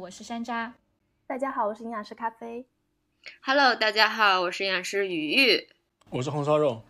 我是山楂。大家好，我是营养师咖啡。Hello，大家好，我是营养师雨雨。我是红烧肉。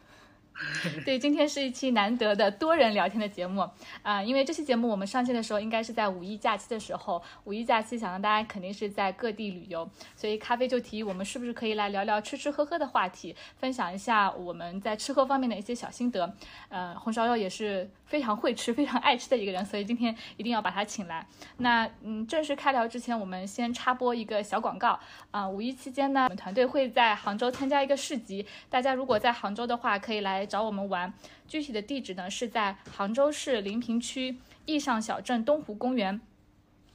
对，今天是一期难得的多人聊天的节目啊，因为这期节目我们上线的时候应该是在五一假期的时候，五一假期想让大家肯定是在各地旅游，所以咖啡就提议我们是不是可以来聊聊吃吃喝喝的话题，分享一下我们在吃喝方面的一些小心得。呃，红烧肉也是非常会吃、非常爱吃的一个人，所以今天一定要把他请来。那嗯，正式开聊之前，我们先插播一个小广告啊，五一期间呢，我们团队会在杭州参加一个市集，大家如果在杭州的话，可以来。找我们玩，具体的地址呢是在杭州市临平区义上小镇东湖公园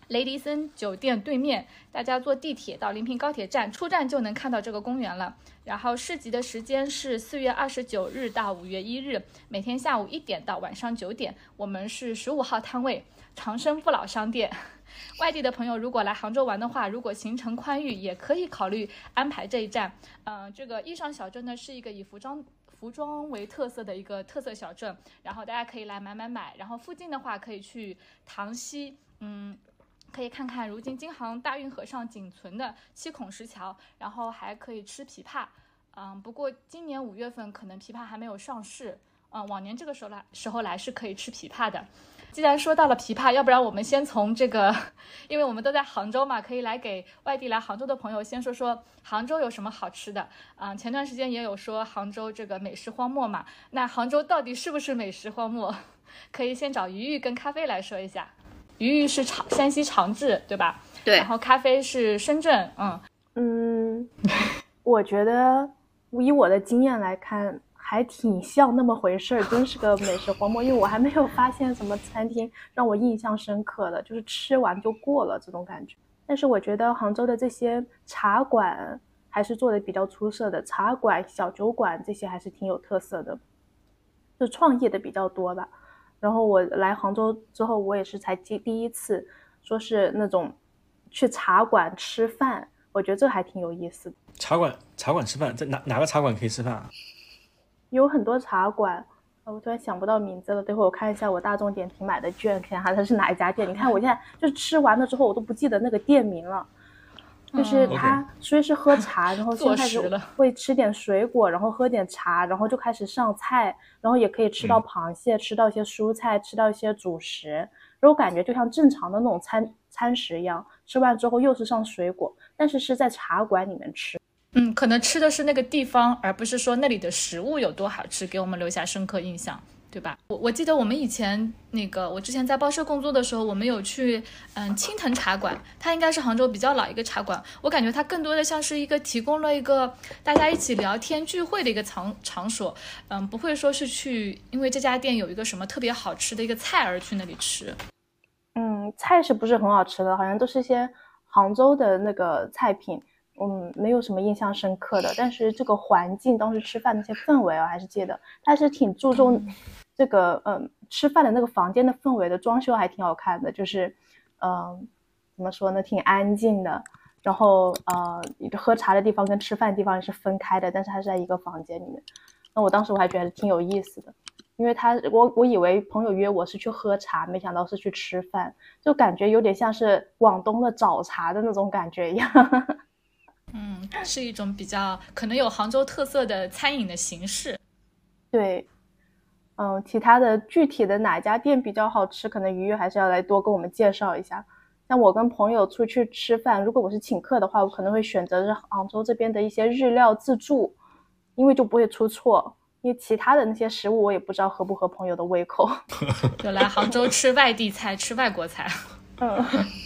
雷迪森酒店对面。大家坐地铁到临平高铁站出站就能看到这个公园了。然后市集的时间是四月二十九日到五月一日，每天下午一点到晚上九点。我们是十五号摊位，长生不老商店。外地的朋友如果来杭州玩的话，如果行程宽裕，也可以考虑安排这一站。嗯，这个义上小镇呢是一个以服装。服装为特色的一个特色小镇，然后大家可以来买买买，然后附近的话可以去塘溪，嗯，可以看看如今京杭大运河上仅存的七孔石桥，然后还可以吃枇杷，嗯，不过今年五月份可能枇杷还没有上市，嗯，往年这个时候来时候来是可以吃枇杷的。既然说到了琵琶，要不然我们先从这个，因为我们都在杭州嘛，可以来给外地来杭州的朋友先说说杭州有什么好吃的。啊，前段时间也有说杭州这个美食荒漠嘛，那杭州到底是不是美食荒漠？可以先找鱼鱼跟咖啡来说一下。鱼鱼是长山西长治，对吧？对。然后咖啡是深圳，嗯嗯，我觉得以我的经验来看。还挺像那么回事儿，真是个美食荒漠。因为我还没有发现什么餐厅让我印象深刻的，就是吃完就过了这种感觉。但是我觉得杭州的这些茶馆还是做的比较出色的，茶馆、小酒馆这些还是挺有特色的，就创业的比较多吧。然后我来杭州之后，我也是才第第一次说是那种去茶馆吃饭，我觉得这还挺有意思的。茶馆茶馆吃饭，在哪哪个茶馆可以吃饭啊？有很多茶馆，我突然想不到名字了。等会我看一下我大众点评买的券，看下它是哪一家店。你看我现在 就是吃完了之后，我都不记得那个店名了。就是他虽是喝茶，然后先开始会吃点水果，然后喝点茶，然后就开始上菜，然后也可以吃到螃蟹，吃到一些蔬菜，吃到一些主食。然后感觉就像正常的那种餐餐食一样，吃完之后又是上水果，但是是在茶馆里面吃。嗯，可能吃的是那个地方，而不是说那里的食物有多好吃，给我们留下深刻印象，对吧？我我记得我们以前那个，我之前在报社工作的时候，我们有去嗯青藤茶馆，它应该是杭州比较老一个茶馆，我感觉它更多的像是一个提供了一个大家一起聊天聚会的一个场场所，嗯，不会说是去因为这家店有一个什么特别好吃的一个菜而去那里吃。嗯，菜是不是很好吃的？好像都是一些杭州的那个菜品。嗯，没有什么印象深刻的，但是这个环境当时吃饭那些氛围啊还是记得，还是挺注重这个嗯吃饭的那个房间的氛围的，装修还挺好看的，就是嗯怎么说呢，挺安静的。然后呃喝茶的地方跟吃饭的地方是分开的，但是它是在一个房间里面。那我当时我还觉得挺有意思的，因为他我我以为朋友约我是去喝茶，没想到是去吃饭，就感觉有点像是广东的早茶的那种感觉一样。嗯，是一种比较可能有杭州特色的餐饮的形式。对，嗯，其他的具体的哪家店比较好吃，可能鱼鱼还是要来多跟我们介绍一下。像我跟朋友出去吃饭，如果我是请客的话，我可能会选择是杭州这边的一些日料自助，因为就不会出错。因为其他的那些食物我也不知道合不合朋友的胃口。就来杭州吃外地菜，吃外国菜。嗯，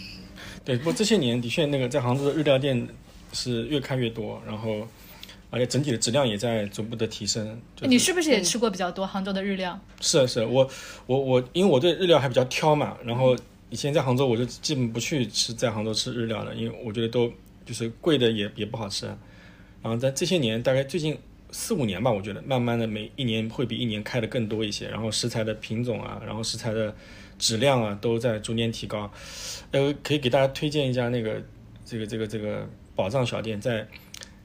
对，不过这些年的确那个在杭州的日料店。是越开越多，然后，而且整体的质量也在逐步的提升。你是不是也吃过比较多杭州的日料？是啊，是啊我我我，因为我对日料还比较挑嘛。然后以前在杭州，我就基本不去吃在杭州吃日料了，因为我觉得都就是贵的也也不好吃。然后在这些年，大概最近四五年吧，我觉得慢慢的每一年会比一年开的更多一些。然后食材的品种啊，然后食材的质量啊，都在逐年提高。呃，可以给大家推荐一家那个这个这个这个。宝藏小店在，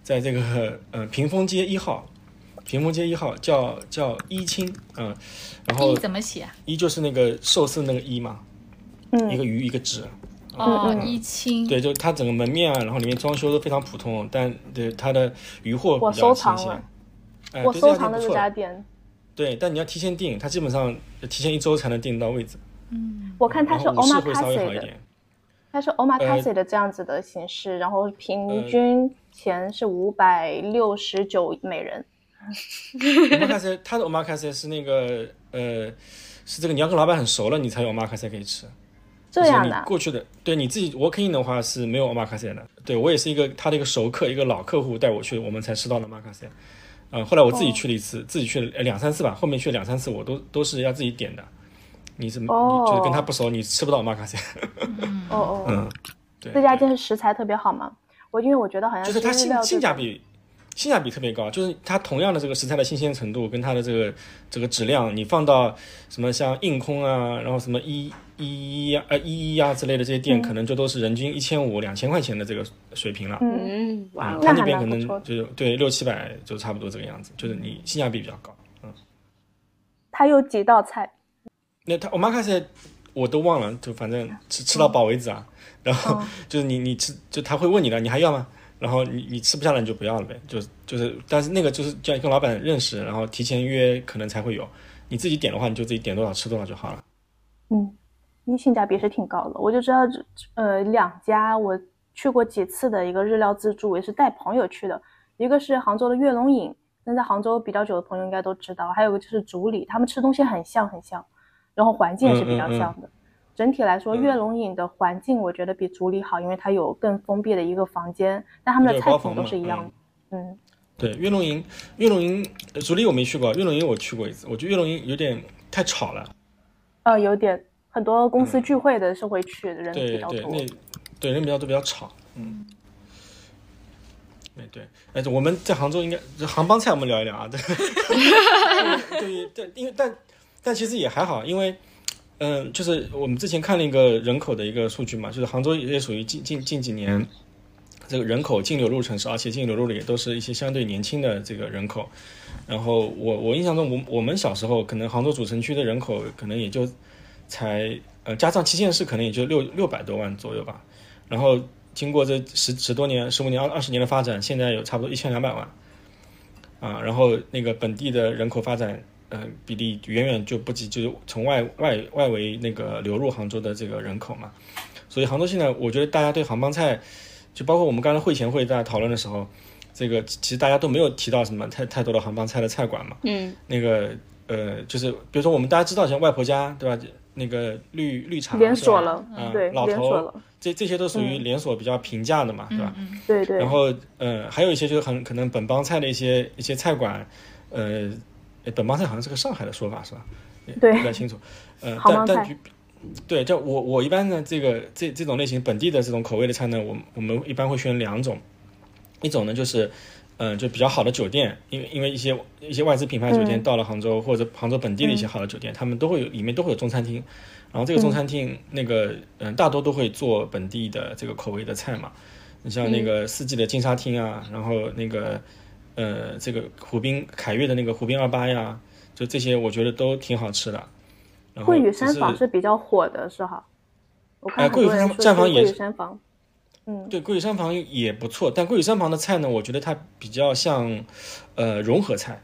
在这个呃屏风街一号，屏风街一号叫叫一清，嗯，然后一怎么写？一就是那个寿司那个一嘛，嗯，一个鱼一个纸，哦一清，对，就它整个门面啊，然后里面装修都非常普通，但对它的鱼货我比较收藏了新鲜。哎，我对收藏的这这家店不错家店，对，但你要提前订，它基本上提前一周才能订到位置。嗯我看它是 omakase 的，一点。它是 omakase 的这样子的形式，然后呃平均钱是五百六十九每人。omakase 它的 omakase 是那个呃，是这个你要跟老板很熟了，你才有 omakase 可以吃。这样的啊，过去的，对你自己 walk in 的话是没有 omakase 的。对我也是一个他的一个熟客，一个老客户带我去，我们才吃到了 omakase。嗯、后来我自己去了一次，自己去了呃两三次吧，后面去了两三次，我都都是要自己点的。你是、哦你就是跟他不熟，你吃不到 omakase。哦哦，嗯，对。这家店是食材特别好吗？我因为我觉得好像就是它性性价比性价比特别高，就是它同样的这个食材的新鲜程度跟它的这个这个质量，你放到什么像硬空啊，然后什么一一一啊呃一一啊之类的这些店，可能就都是人均一千五两千块钱的这个水平了。嗯，嗯，哇那那边可能就是对六七百就差不多这个样子，就是你性价比比较高。嗯它有几道菜，那它 omakase 我都忘了，就反正吃吃到饱为止啊。然后嗯 就是你你吃，就他会问你的，你还要吗？然后你你吃不下了你就不要了呗，就就是，但是那个就是这样跟老板认识，然后提前约可能才会有。你自己点的话，你就自己点多少吃多少就好了。嗯，因为性价比是挺高的。我就知道这呃两家我去过几次的一个日料自助，也是带朋友去的，一个是杭州的月龙饮，那在杭州比较久的朋友应该都知道，还有个就是竹里，他们吃东西很像很像，然后环境也是比较像的。整体来说，嗯悦龙影的环境我觉得比竹里好，因为它有更封闭的一个房间，但他们的菜品都是一样的。嗯，对，悦龙营，悦龙营，呃竹里我没去过，悦龙营我去过一次，我觉得悦龙营有点太吵了。呃，有点很多公司聚会的是会去的，人比嗯对对，较多。那对人比较多，比较吵。嗯，对对，哎，我们在杭州应该这杭帮菜我们聊一聊啊，对，对对，因为但但其实也还好，因为嗯、就是我们之前看了一个人口的一个数据嘛，就是杭州也属于近近近几年这个人口净流入城市，而且净流入的也都是一些相对年轻的这个人口。然后我我印象中，我我们小时候可能杭州主城区的人口可能也就才呃加上七县市可能也就六六百多万左右吧。然后经过这十十多年、十五年、二二十年的发展，现在有差不多一千两百万啊。然后那个本地的人口发展，呃，比例远远就不及就是从外外外围那个流入杭州的这个人口嘛。所以杭州现在，我觉得大家对杭帮菜，就包括我们刚才会前会大家讨论的时候，这个其实大家都没有提到什么太太多的杭帮菜的菜馆嘛。嗯，那个呃，就是比如说我们大家知道像外婆家对吧？那个绿绿茶连锁了，嗯对，老头连锁了，这这些都属于连锁比较平价的嘛，对吧？嗯对对。然后呃，还有一些就是很可能本帮菜的一些一些菜馆，呃，诶本帮菜好像是个上海的说法是吧？对不太清楚。呃，但但比对，就我我一般呢，这个这这种类型本地的这种口味的菜呢，我我们一般会选两种，一种呢就是。嗯，就比较好的酒店，因为因为一些一些外资品牌酒店嗯到了杭州、或者杭州本地的一些好的酒店，他们都会有里面都会有中餐厅，然后这个中餐厅那个嗯大多都会做本地的这个口味的菜嘛，你像那个四季的金沙厅啊，然后那个呃这个湖滨凯悦的那个湖滨二八呀，就这些我觉得都挺好吃的。然后桂屿山房是比较火的，是哈。我看哎桂屿山房也是屿山房，嗯，对，桂屿山房也不错，但桂屿山房的菜呢，我觉得它比较像，呃，融合菜，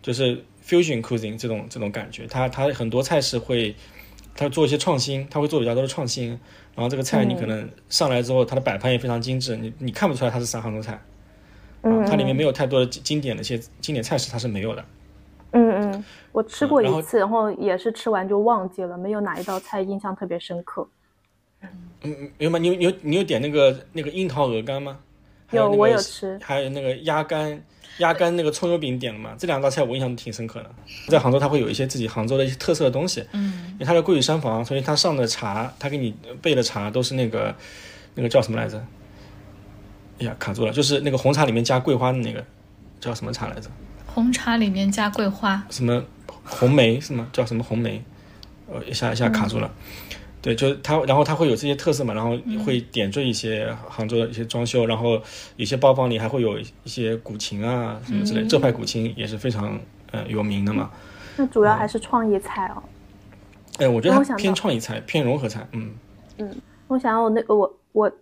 就是 fusion cuisine 这种这种感觉。它它很多菜是会，它做一些创新，它会做比较多的创新。然后这个菜你可能上来之后，它的摆盘也非常精致，你你看不出来它是啥杭州菜嗯啊，它里面没有太多的经经典的一些经典菜式，它是没有的。嗯嗯，我吃过一次，然后也是吃完就忘记了，没有哪一道菜印象特别深刻。嗯，有吗？你有你有你有点那个那个樱桃鹅肝吗？还有我那个有吃还有那个鸭肝，鸭肝那个葱油饼点了吗？这两道菜我印象挺深刻的。在杭州，它会有一些自己杭州的一些特色的东西。嗯因为它的桂屿山房，所以它上的茶，它给你备的茶都是那个那个叫什么来着？哎呀，卡住了，就是那个红茶里面加桂花的那个叫什么茶来着？红茶里面加桂花，什么红梅是吗？叫什么红梅？呃，一下一下卡住了。对，就是它，然后它会有这些特色嘛，然后会点缀一些杭州的一些装修，然后有些包房里还会有一些古琴啊什么之类，这派古琴也是非常呃有名的嘛。那主要还是创意菜哦。哎，我觉得它偏创意菜，偏融合菜，嗯嗯，我想要那个我我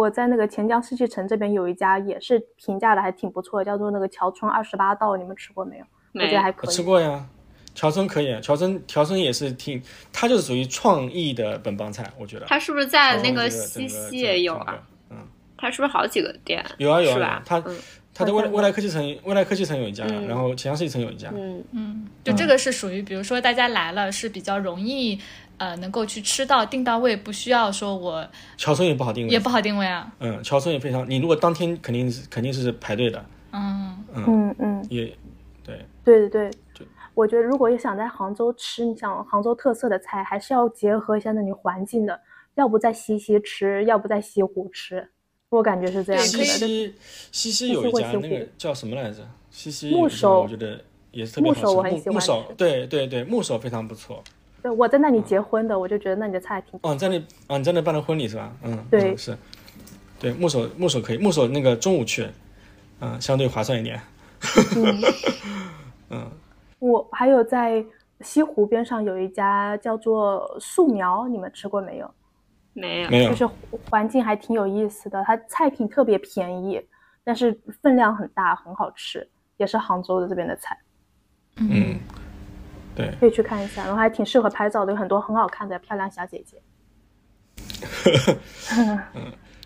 我在那个钱江世纪城这边有一家也是评价的还挺不错，叫做那个桥村二十八道，你们吃过没有？我觉得还可以。我吃过呀，乔村可以，乔村乔村也是挺，它就是属于创意的本帮菜，我觉得。它是不是在那个个西溪也有啊？嗯，它是不是好几个店？有啊有啊它嗯它的未来未来科技城未来科技城有一家，嗯然后钱江世纪城有一家。嗯，嗯，就这个是属于，比如说大家来了是比较容易，呃，能够去吃到定到位，不需要说我乔村也不好定位，也不好定位啊。嗯，乔村也非常，你如果当天肯定是肯定是排队的，嗯，嗯嗯，也对，对对对就。我觉得如果想在杭州吃，你想杭州特色的菜，还是要结合一下那里环境的，要不在西溪吃，要不在西湖吃。我感觉是这样。西溪西溪有一家那个叫什么来着？西溪木手我觉得也是特别好吃。木手我很喜欢木手，对对对，木手非常不错。对，我在那里结婚的，我就觉得那里的菜挺哦，你在那啊，你在那办的婚礼是吧？嗯，对嗯是，对木手木手可以，木手那个中午去，嗯，相对划算一点。嗯我还有在西湖边上有一家叫做素苗，你们吃过没有？没有。没有就，是环境还挺有意思的，它菜品特别便宜，但是分量很大，很好吃，也是杭州的这边的菜，嗯，对，可以去看一下。然后还挺适合拍照的，有很多很好看的漂亮小姐姐。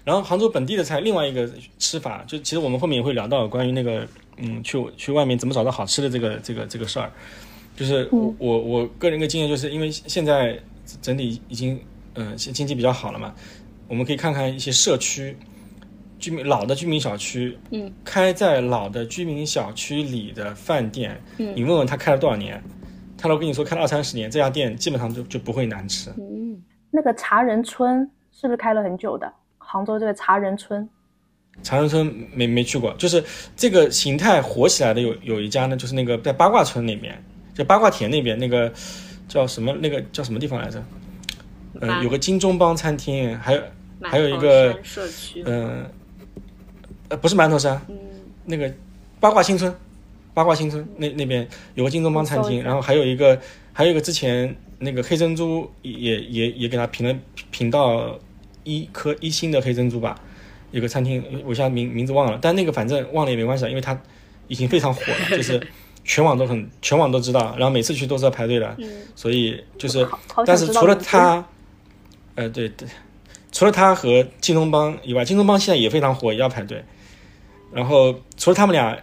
然后杭州本地的菜，另外一个吃法，就其实我们后面也会聊到关于那个，嗯，去去外面怎么找到好吃的这个这个这个事儿。就是我、嗯我我个人一个经验，就是因为现在整体已经呃经经济比较好了嘛，我们可以看看一些社区居民老的居民小区，嗯，开在老的居民小区里的饭店，嗯你问问他开了多少年，他都跟你说开了二三十年，这家店基本上就就不会难吃。嗯，那个茶人村是不是开了很久的？杭州这个茶人村，茶人村没没去过，就是这个形态火起来的有有一家呢，就是那个在八卦村那边，就八卦田那边那个叫什么那个叫什么地方来着？嗯、满有个金钟帮餐厅，还有还有一个社区，嗯呃不是馒头山，嗯那个八卦新村，八卦新村那那边有个金钟帮餐厅，然后还有一个还有一个之前那个黑珍珠也也也给他评了评到一颗一星的黑珍珠吧，有个餐厅我现在名名字忘了，但那个反正忘了也没关系，因为它已经非常火了，就是全网都很全网都知道，然后每次去都是要排队的，嗯所以就是但是除了知道名字它，呃，对对，除了他和金东帮以外，金东帮现在也非常火，也要排队。然后除了他们俩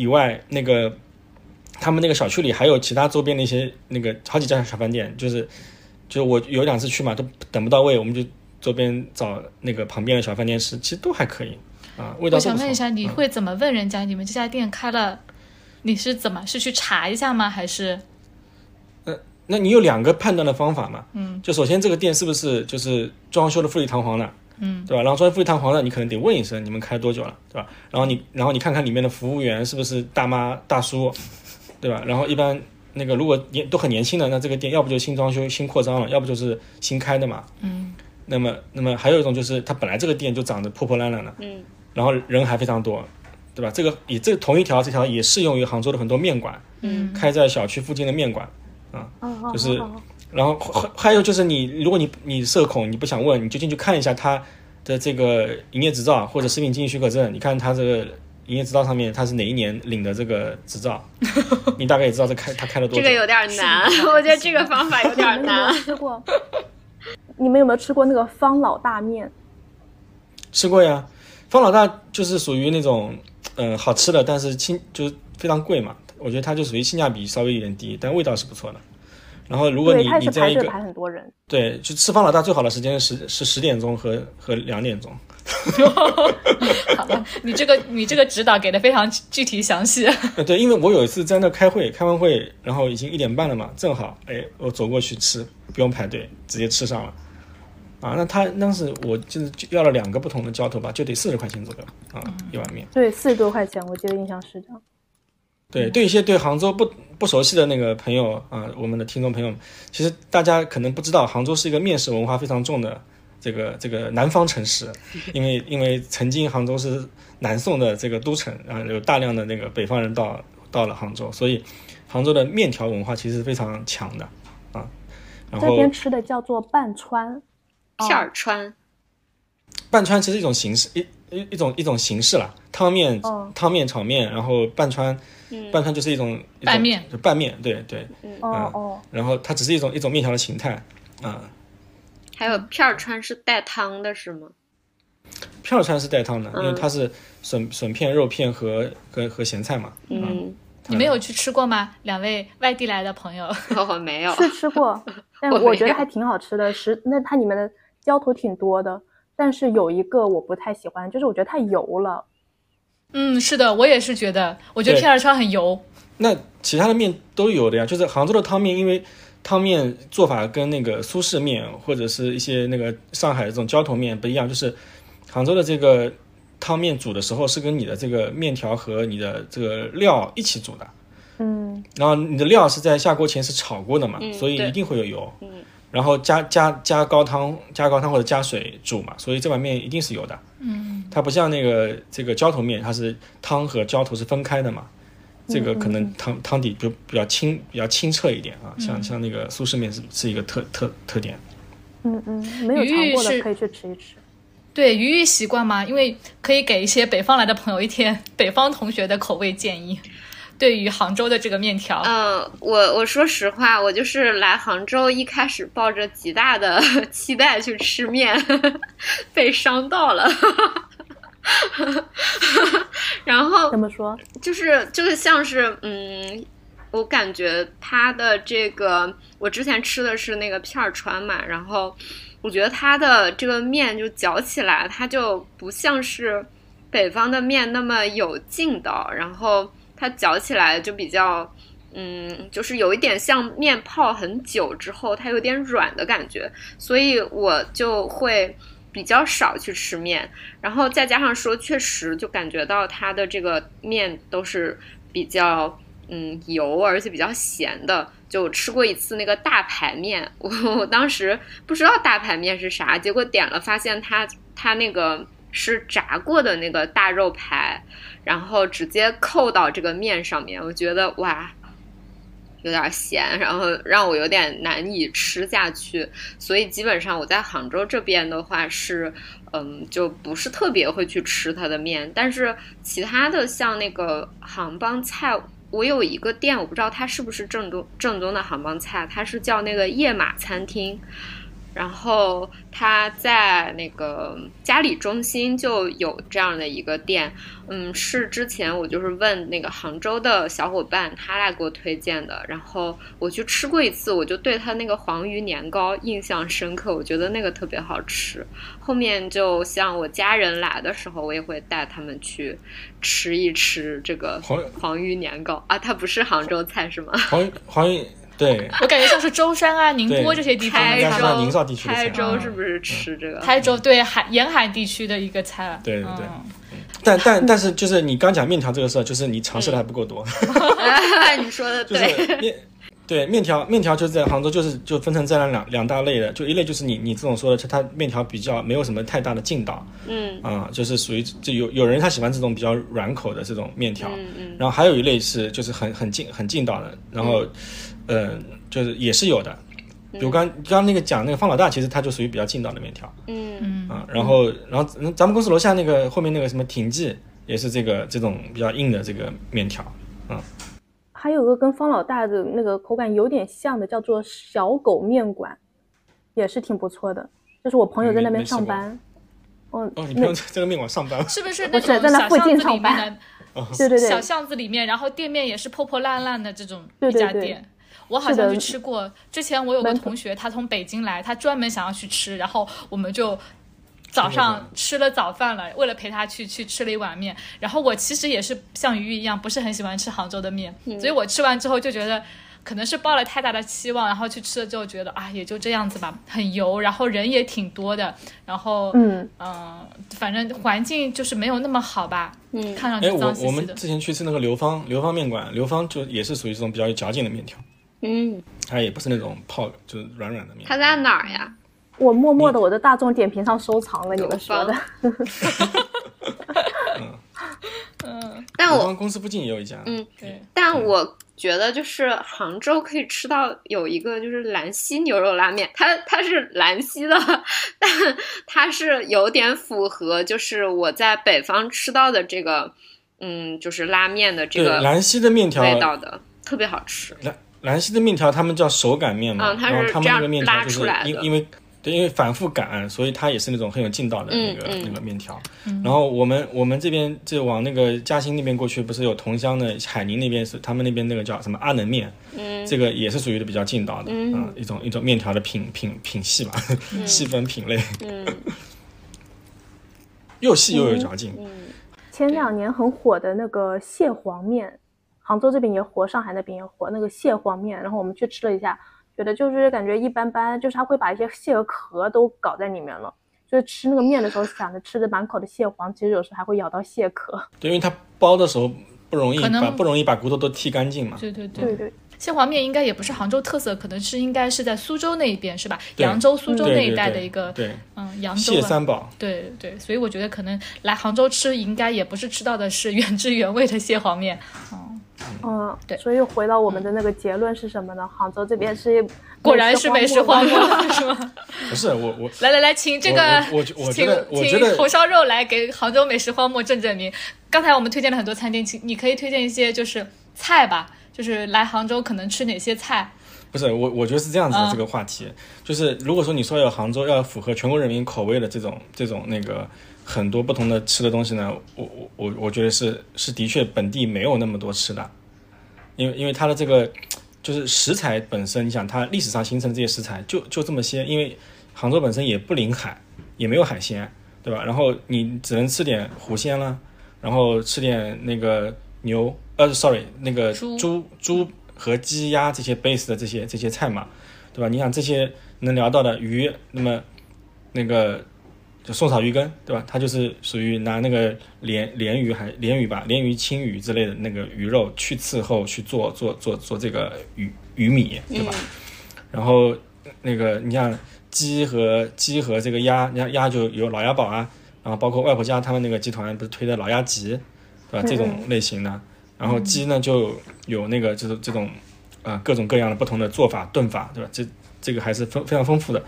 以外，那个他们那个小区里还有其他周边的一些那个好几家小饭店，就是就我有两次去嘛，都等不到位，我们就周边找那个旁边的小饭店吃，其实都还可以啊，味道我想问一下，你嗯会怎么问人家？你们这家店开了，你是怎么是去查一下吗？还是那你有两个判断的方法嘛？嗯，就首先这个店是不是就是装修的富丽堂皇的，嗯，对吧？然后装修富丽堂皇的，你可能得问一声你们开多久了，对吧？然后你然后你看看里面的服务员是不是大妈大叔，对吧？然后一般那个如果年都很年轻的，那这个店要不就新装修新扩张了，要不就是新开的嘛。嗯，那么那么还有一种就是它本来这个店就长得破破烂烂的，嗯，然后人还非常多，对吧？这个也这同一条这条也适用于杭州的很多面馆，嗯开在小区附近的面馆。哦就是然后还还有就是你，如果你你社恐，你不想问，你就进去看一下他的这个营业执照或者食品经营许可证，你看他这个营业执照上面他是哪一年领的这个执照，你大概也知道这开他开了多久。这个有点难，我觉得这个方法有点你们有没难有。吃过？你们有没有吃过那个方老大面？吃过呀，方老大就是属于那种嗯、呃好吃的，但是性就是非常贵嘛。我觉得它就属于性价比稍微有点低，但味道是不错的。然后如果你，你它也是你在一个排很多人。对，就吃方老大最好的时间是是十点钟和和两点钟。好了，你这个你这个指导给的非常具体详细。呃，对，因为我有一次在那开会，开完会，然后已经一点半了嘛，正好，哎，我走过去吃，不用排队，直接吃上了。啊，那他当时我就是要了两个不同的浇头吧，就得四十块钱左右啊，一碗面。对，四十多块钱，我记得印象是这样。对，对一些对杭州不不熟悉的那个朋友啊，我们的听众朋友们，其实大家可能不知道，杭州是一个面食文化非常重的这个这个南方城市，因为因为曾经杭州是南宋的这个都城，然后有大量的那个北方人到到了杭州，所以杭州的面条文化其实是非常强的啊。然后这边吃的叫做半川，片儿川，半川其实一种形式，一一一种一种形式啦，汤面、哦汤面、炒面，然后拌川，嗯半川就是一种一种拌面就拌面，对对，哦哦，然后它只是一种一种面条的形态啊。还有片儿川是带汤的是吗？片儿川是带汤的，因为嗯它是笋笋片、肉片和和和咸菜嘛。嗯，你们有去吃过吗？两位外地来的朋友，我没有。去吃过，但我觉得还挺好吃的。食那它里面的浇头挺多的，但是有一个我不太喜欢，就是我觉得太油了。嗯，是的，我也是觉得，我觉得对。片儿川很油。那其他的面都有的呀，就是杭州的汤面，因为汤面做法跟那个苏式面或者是一些那个上海这种浇头面不一样，就是杭州的这个汤面煮的时候是跟你的这个面条和你的这个料一起煮的，嗯。然后你的料是在下锅前是炒过的嘛，嗯所以一定会有油，嗯然后加加加高汤，加高汤或者加水煮嘛，所以这碗面一定是有的。嗯，它不像那个这个浇头面，它是汤和浇头是分开的嘛，这个可能汤汤底就比较清比较清澈一点啊，像像那个苏式面是是一个特特特点。嗯嗯，没有尝过的可以去吃一吃。对，鱼鱼习惯吗？因为可以给一些北方来的朋友一天 北方同学的口味建议。对于杭州的这个面条，嗯，我我说实话，我就是来杭州一开始抱着极大的 期待去吃面，被伤到了。然后怎么说？就是就是像是嗯，我感觉它的这个，我之前吃的是那个片儿川嘛，然后我觉得它的这个面就嚼起来，它就不像是北方的面那么有劲道，然后它嚼起来就比较。嗯，就是有一点像面泡很久之后，它有点软的感觉，所以我就会比较少去吃面。然后再加上说，确实就感觉到它的这个面都是比较嗯油，而且比较咸的。就吃过一次那个大排面，我当时不知道大排面是啥，结果点了发现它它那个是炸过的那个大肉排，然后直接扣到这个面上面，我觉得哇。有点咸，然后让我有点难以吃下去，所以基本上我在杭州这边的话是，嗯，就不是特别会去吃它的面，但是其他的像那个杭帮菜，我有一个店，我不知道它是不是正宗正宗的杭帮菜，它是叫那个夜马餐厅。然后他在那个嘉里中心就有这样的一个店，嗯，是之前我就是问那个杭州的小伙伴，他来给我推荐的。然后我去吃过一次，我就对他那个黄鱼年糕印象深刻，我觉得那个特别好吃。后面就像我家人来的时候，我也会带他们去吃一吃这个黄黄鱼年糕啊，它不是杭州菜是吗？黄 黄鱼对，我感觉像是舟山啊、宁波这些地方台的他们应该是在宁州绍地区台州嗯是不是吃这个？台州对海沿海地区的一个菜。对对对。嗯。但但但是就是你刚讲面条这个事儿，就是你尝试的还不够多，你说的 对，面。对面条，面条就是在杭州，就是就分成这样两两大类的，就一类就是你你这种说的，就它面条比较没有什么太大的劲道，嗯。啊、就是属于就有有人他喜欢这种比较软口的这种面条，嗯嗯。然后还有一类是就是很很劲很劲道的，然后，呃，就是也是有的，比如刚刚刚那个讲那个方老大，其实他就属于比较劲道的面条。嗯。嗯。啊，然后然后嗯咱们公司楼下那个后面那个什么挺记也是这个这种比较硬的这个面条，还有个跟方老大的那个口感有点像的，叫做小狗面馆，也是挺不错的。就是我朋友在那边上班，哦，哦，你朋友在这个面馆上班，是不是不那种是在那附小巷子里近上班面的 对对对。小巷子里面，然后店面也是破破烂烂的这种一对对对家店。我好像去吃过，之前我有个同学，他从北京来，他专门想要去吃，然后我们就早上吃了早饭了，为了陪他去去吃了一碗面。然后我其实也是像鱼一样，不是很喜欢吃杭州的面，所以我吃完之后就觉得。可能是抱了太大的期望，然后去吃了之后觉得啊，也就这样子吧，很油，然后人也挺多的，然后嗯，嗯，反正环境就是没有那么好吧，嗯哎，看上去我脏兮兮的。我们之前去吃那个刘芳刘芳面馆，刘芳就也是属于这种比较有嚼劲的面条，嗯，它也不是那种泡就是软软的面它。在哪儿呀？我默默的我的大众点评上收藏了你们说的。嗯，但我我们公司附近也有一家。嗯对，但我觉得就是杭州可以吃到有一个就是兰溪牛肉拉面，它它是兰溪的，但它是有点符合就是我在北方吃到的这个嗯就是拉面的这，个兰溪的面条，味道的，特别好吃。兰溪的面条他们叫手擀面嘛，嗯然后他们那个面条就是因因为对，因为反复擀，所以它也是那种很有劲道的那个、那个面条。然后我们我们这边就往那个嘉兴那边过去，不是有同乡的海宁那边是他们那边那个叫什么阿能面，嗯。这个也是属于的比较劲道的，嗯。啊一种一种面条的品品品系吧，细分品类，嗯。又细又有嚼劲。嗯前两年很火的那个蟹黄面，杭州这边也火，上海那边也火，那个蟹黄面，然后我们去吃了一下，觉得就是感觉一般般，就是它会把一些蟹的壳都搞在里面了。就是吃那个面的时候，想着吃着满口的蟹黄，其实有时候还会咬到蟹壳。对，因为它包的时候不容易可能把不容易把骨头都剔干净嘛。对对对对对，蟹黄面应该也不是杭州特色，可能是应该是在苏州那一边是吧？扬州、苏州那一带的一个，对嗯，扬州三宝，对对，所以我觉得可能来杭州吃，应该也不是吃到的是原汁原味的蟹黄面。嗯，对所以回到我们的那个结论是什么呢？杭州这边是果然是美食荒漠漠，是吗？不是我我 来来来，请这个，我我请得我觉请得红烧肉来给杭州美食荒漠正正名。刚才我们推荐了很多餐厅，请你可以推荐一些就是菜吧，就是来杭州可能吃哪些菜？不是我，我觉得是这样子的嗯这个话题，就是如果说你说要杭州要符合全国人民口味的这种这种那个很多不同的吃的东西呢，我我我我觉得是是的确本地没有那么多吃的，因为因为它的这个就是食材本身，你想它历史上形成的这些食材就就这么些，因为杭州本身也不临海，也没有海鲜，对吧？然后你只能吃点湖鲜啦，然后吃点那个牛，呃，sorry，那个猪猪猪和鸡鸭这些 base 的这些这些菜嘛，对吧？你想这些能聊到的鱼，那么那个就宋草鱼羹，对吧？它就是属于拿那个鲢鲢鱼还鲢鱼吧，鲢鱼、青鱼之类的那个鱼肉去刺后去做做做做这个鱼鱼米，对吧？然后那个你像鸡和鸡和这个鸭，鸭鸭就有老鸭煲啊，然后包括外婆家他们那个集团不是推的老鸭脊，对吧？这种类型的，然后鸡呢就有那个就是这种啊、呃各种各样的不同的做法炖法，对吧？这这个还是丰非常丰富的。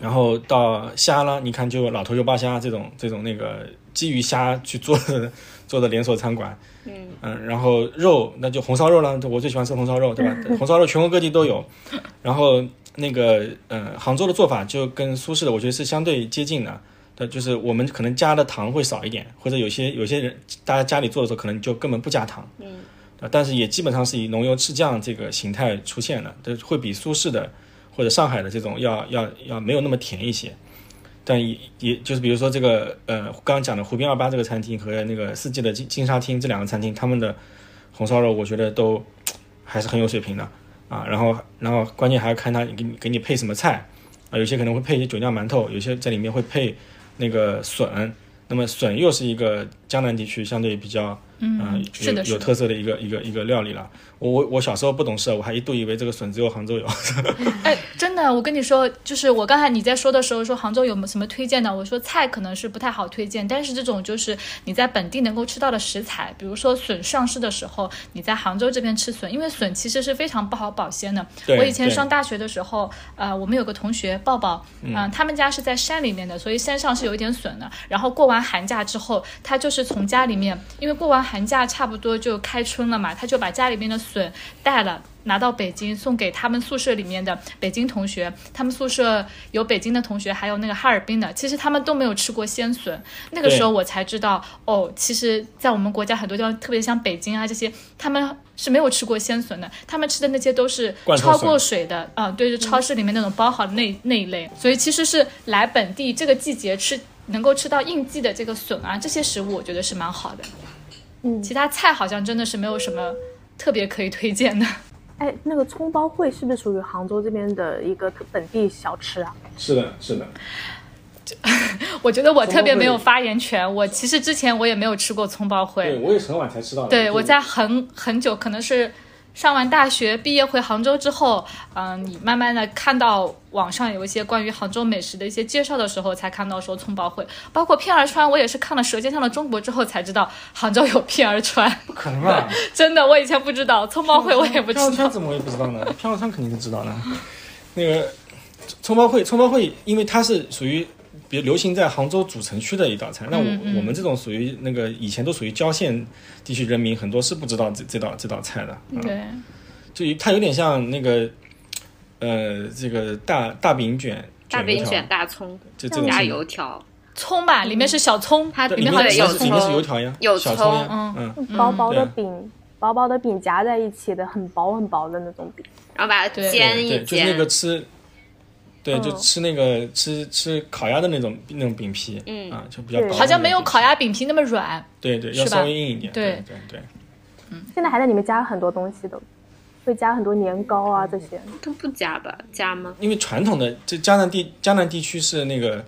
然后到虾啦，你看就老头油扒虾这种这种那个基于虾去做的 做的连锁餐馆，嗯。然后肉那就红烧肉了，我最喜欢吃红烧肉，对吧？红烧肉全国各地都有，然后那个呃杭州的做法就跟苏式的我觉得是相对接近的。对，就是我们可能加的糖会少一点，或者有些有些人大家家里做的时候可能就根本不加糖，嗯，但是也基本上是以浓油赤酱这个形态出现了，这会比苏式的或者上海的这种要要要没有那么甜一些，但也也就是比如说这个呃刚刚讲的湖边二八这个餐厅和那个四季的金金沙厅这两个餐厅，他们的红烧肉我觉得都 还是很有水平的啊。然后然后关键还要看他给你给你配什么菜啊，有些可能会配一些酒酿馒头，有些在里面会配那个笋。那么笋又是一个江南地区相对比较嗯、呃是的有有特色的一个一个一个料理了。我我我小时候不懂事，我还一度以为这个笋只有杭州有。哎，真的，我跟你说，就是我刚才你在说的时候说杭州有没有什么推荐的？我说菜可能是不太好推荐，但是这种就是你在本地能够吃到的食材，比如说笋上市的时候，你在杭州这边吃笋，因为笋其实是非常不好保鲜的。对我以前对上大学的时候，呃，我们有个同学抱抱，嗯、他们家是在山里面的，所以山上是有一点笋的。然后过完寒假之后，他就是从家里面，因为过完寒假差不多就开春了嘛，他就把家里面的笋带了。拿到北京送给他们宿舍里面的北京同学，他们宿舍有北京的同学，还有那个哈尔滨的，其实他们都没有吃过鲜笋。那个时候我才知道，哦，其实，在我们国家很多地方，特别像北京啊这些，他们是没有吃过鲜笋的，他们吃的那些都是焯过水的，啊、对，就超市里面那种包好的那那一类。所以其实是来本地这个季节吃，能够吃到应季的这个笋啊，这些食物我觉得是蛮好的。嗯其他菜好像真的是没有什么特别可以推荐的。哎，那个葱包烩是不是属于杭州这边的一个本地小吃啊？是的，是的。我觉得我特别没有发言权。我其实之前我也没有吃过葱包烩对，烩，我也是很晚才吃到的。对我在很很久，可能是上完大学毕业回杭州之后，嗯，你慢慢的看到网上有一些关于杭州美食的一些介绍的时候，才看到说葱包烩，包括片儿川，我也是看了《舌尖上的中国》之后才知道杭州有片儿川，不可能吧？真的，我以前不知道，葱包烩我也不知道片儿。川怎么我也不知道呢？片儿川肯定是知道的。那个葱包烩，葱包烩，因为它是属于比如流行在杭州主城区的一道菜，那我、我们这种属于那个以前都属于郊县地区人民，很多是不知道这这道这道菜的。啊。对，就有它有点像那个呃这个大大饼卷大饼卷大葱。就这种加油条，葱吧，里面是小葱，它里面好像有里面是里面是油条呀，有葱。小葱，嗯。嗯，薄薄的饼，薄薄的饼夹在一起的，很薄很薄的那种饼。然后把它煎一对对，就是那个，吃，对，就嗯吃那个吃吃烤鸭的那种那种饼皮，嗯啊，就比较好像没有烤鸭饼皮那么软。对对，要稍微硬一点，对对对嗯。现在还在里面加很多东西的，会加很多年糕啊这些。都不加吧？加吗？因为传统的这江南地江南地区是那个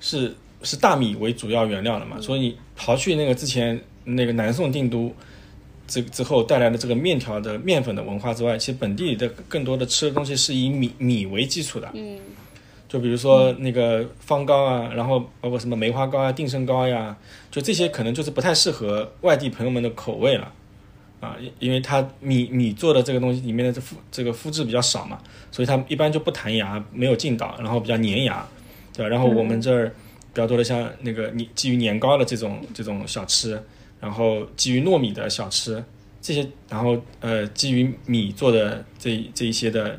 是是大米为主要原料的嘛，所以你刨去那个之前那个南宋定都之之后带来的这个面条的面粉的文化之外，其实本地的更多的吃的东西是以米米为基础的，嗯，就比如说那个方糕啊，然后包括什么梅花糕啊、定胜糕呀，就这些可能就是不太适合外地朋友们的口味了。啊，因因为它米米做的这个东西里面的这麸这个肤质比较少嘛，所以它一般就不弹牙，没有劲道，然后比较粘牙，对吧？然后我们这儿比较多的像那个你基于年糕的这种这种小吃，然后基于糯米的小吃这些，然后呃基于米做的这这一些的，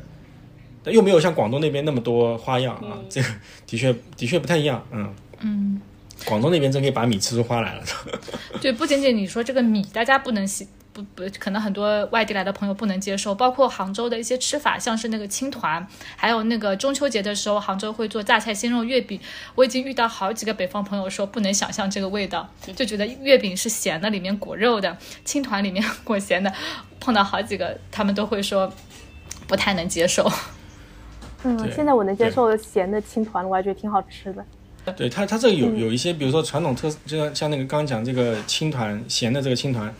但又没有像广东那边那么多花样啊，这个的确的确不太一样，嗯。嗯，广东那边真可以把米吃出花来了，对，不仅仅你说这个米，大家不能喜不不，可能很多外地来的朋友不能接受，包括杭州的一些吃法，像是那个青团，还有那个中秋节的时候，杭州会做榨菜鲜肉月饼。我已经遇到好几个北方朋友说不能想象这个味道，就觉得月饼是咸的，里面裹肉的，青团里面 裹咸的，碰到好几个，他们都会说不太能接受。嗯，现在我能接受咸的青团，我还觉得挺好吃的。对它，它这个有有一些，比如说传统特，就像像那个刚刚讲这个青团咸的这个青团，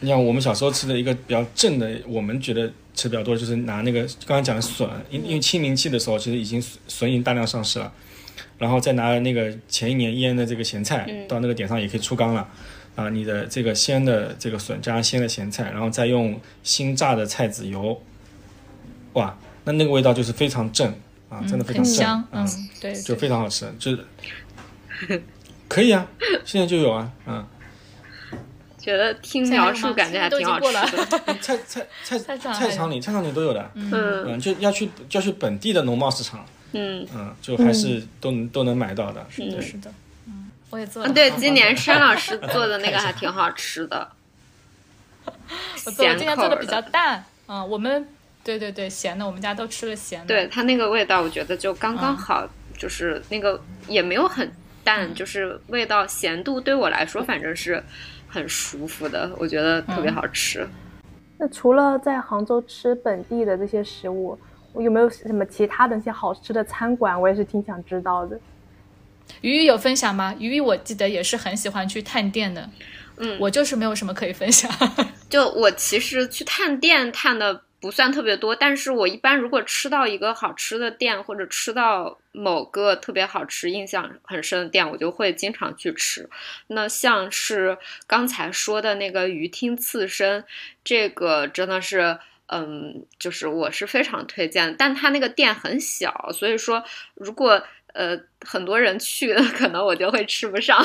你像我们小时候吃的一个比较正的，我们觉得吃比较多就是拿那个刚刚讲的笋，因因为清明期的时候其实已经笋笋已经大量上市了，然后再拿那个前一年腌的这个咸菜，到那个点上也可以出缸了。啊，你的这个鲜的这个笋加上鲜的咸菜，然后再用新榨的菜籽油，哇，那那个味道就是非常正啊，真的非常香，啊嗯，对，就非常好吃，就是可以啊，现在就有啊，嗯，觉得听描述感觉还挺好吃的。菜菜菜菜场菜场里菜场里都有的，嗯。嗯，就要去要去本地的农贸市场，嗯，嗯，就还是都能都能买到的，是的，是的，嗯，我也做啊了，对，今年山老师做的那个 还挺好吃的，我做了，咸口儿今年做的。比较淡，嗯，我们对对对，咸的，我们家都吃了咸的，对它那个味道，我觉得就刚刚好，就是那个也没有很淡，就是味道咸度对我来说反正是很舒服的，我觉得特别好吃。那除了在杭州吃本地的这些食物，我有没有什么其他的一些好吃的餐馆？我也是挺想知道的。鱼鱼有分享吗？鱼鱼我记得也是很喜欢去探店的，嗯我就是没有什么可以分享。就我其实去探店探的不算特别多，但是我一般如果吃到一个好吃的店，或者吃到某个特别好吃、印象很深的店，我就会经常去吃。那像是刚才说的那个鱼厅刺身，这个真的是。嗯，就是我是非常推荐，但它那个店很小，所以说如果呃很多人去，可能我就会吃不上。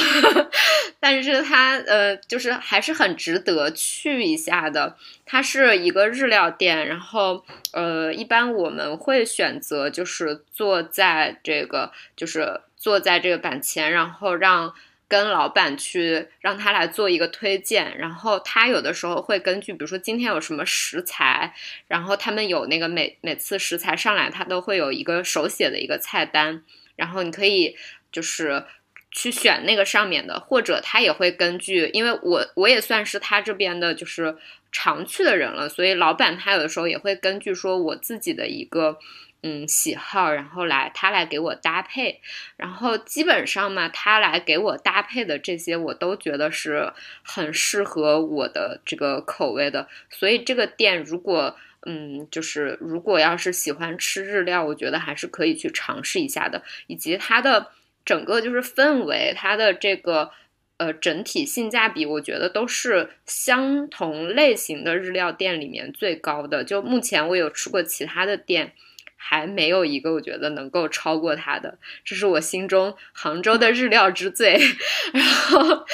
但是它呃就是还是很值得去一下的。它是一个日料店，然后呃一般我们会选择就是坐在这个就是坐在这个板前，然后让。跟老板去让他来做一个推荐，然后他有的时候会根据，比如说今天有什么食材，然后他们有那个每每次食材上来，他都会有一个手写的一个菜单，然后你可以就是去选那个上面的，或者他也会根据，因为我我也算是他这边的，就是常去的人了，所以老板他有的时候也会根据说我自己的一个嗯喜好，然后来他来给我搭配，然后基本上嘛，他来给我搭配的这些我都觉得是很适合我的这个口味的，所以这个店如果嗯就是如果要是喜欢吃日料，我觉得还是可以去尝试一下的，以及它的。整个就是氛围，它的这个呃整体性价比，我觉得都是相同类型的日料店里面最高的。就目前我有吃过其他的店，还没有一个我觉得能够超过它的。这是我心中杭州的日料之最。然后，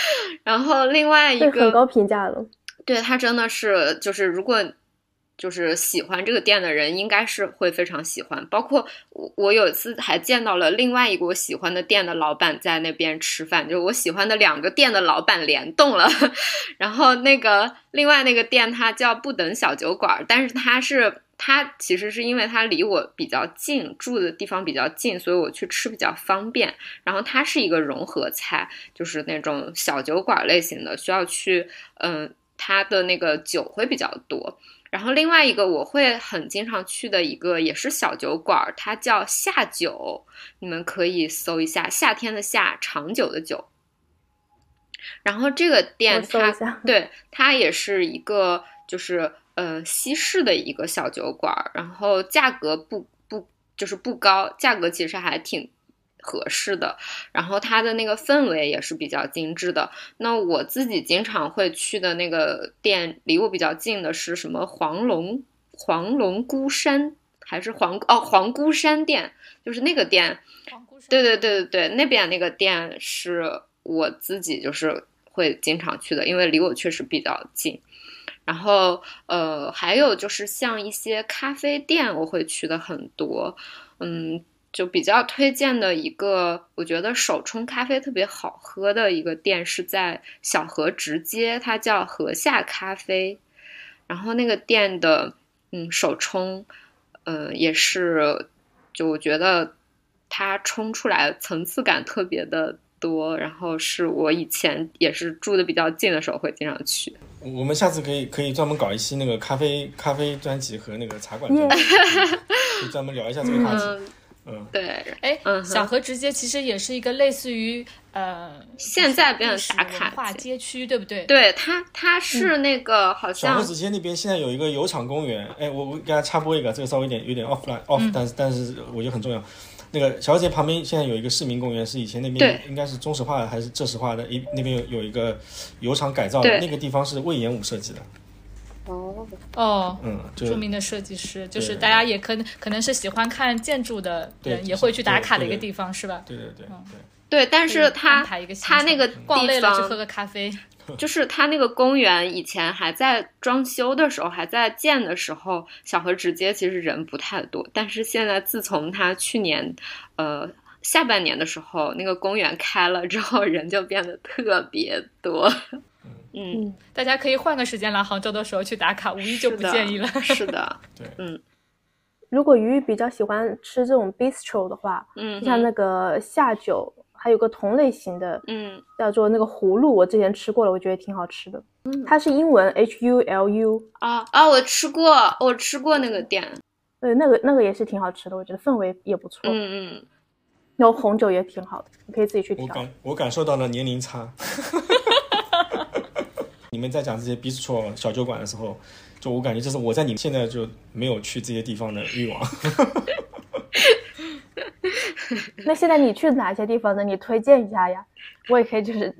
然后另外一个很高评价了，对它真的是就是如果。就是喜欢这个店的人，应该是会非常喜欢。包括我，我有一次还见到了另外一个我喜欢的店的老板在那边吃饭，就是我喜欢的两个店的老板联动了。然后那个另外那个店，它叫不等小酒馆，但是它是它其实是因为它离我比较近，住的地方比较近，所以我去吃比较方便。然后它是一个融合菜，就是那种小酒馆类型的，需要去嗯，它的那个酒会比较多。然后另外一个我会很经常去的一个也是小酒馆，它叫夏酒，你们可以搜一下夏天的夏长久的久。然后这个店它对它也是一个就是呃西式的一个小酒馆，然后价格不不就是不高，价格其实还挺。合适的，然后它的那个氛围也是比较精致的。那我自己经常会去的那个店，离我比较近的是什么黄龙黄龙孤山还是黄哦黄孤山店，就是那个店。对对对对对，那边那个店是我自己就是会经常去的，因为离我确实比较近。然后呃，还有就是像一些咖啡店，我会去的很多，嗯。就比较推荐的一个，我觉得手冲咖啡特别好喝的一个店是在小河直街，它叫河下咖啡。然后那个店的，嗯，手冲，嗯，也是，就我觉得它冲出来层次感特别的多。然后是我以前也是住的比较近的时候会经常去。我们下次可以可以专门搞一期那个咖啡咖啡专辑和那个茶馆专辑，就专门聊一下这个话题。嗯，对，哎，小河直街其实也是一个类似于呃，现在变成打卡化街区，对不对？对，它它是那个好像小河直街那边现在有一个油厂公园，哎，我我给大家插播一个，这个稍微有点有点 off line off，但是但是我觉得很重要。那个小河直街旁边现在有一个市民公园，是以前那边应该是中石化还是浙石化的，一那边有有一个油厂改造的，那个地方是魏延武设计的。哦哦，嗯，著名的设计师，就是大家也可能可能是喜欢看建筑的人，也会去打卡的一个地方，是吧？对对对，对，但是他他那个逛累了去喝个咖啡 就是他那个公园以前还在装修的时候，还在建的时候，小河直街其实人不太多，但是现在自从他去年呃下半年的时候那个公园开了之后，人就变得特别多。嗯，大家可以换个时间来杭州的时候去打卡，五一就不建议了。是的，对，嗯。如果鱼比较喜欢吃这种 bistro 的话，嗯，像那个下酒，还有个同类型的，嗯，叫做那个葫芦，我之前吃过了，我觉得挺好吃的。嗯，它是英文 H U L U 啊啊，我吃过，我吃过那个店。对，那个那个也是挺好吃的，我觉得氛围也不错。嗯嗯，然后红酒也挺好的，你可以自己去调。我感我感受到了年龄差。你们在讲这些 bistro 小酒馆的时候，就我感觉，就是我在你们现在就没有去这些地方的欲望。那现在你去哪些地方呢？你推荐一下呀，我也可以就是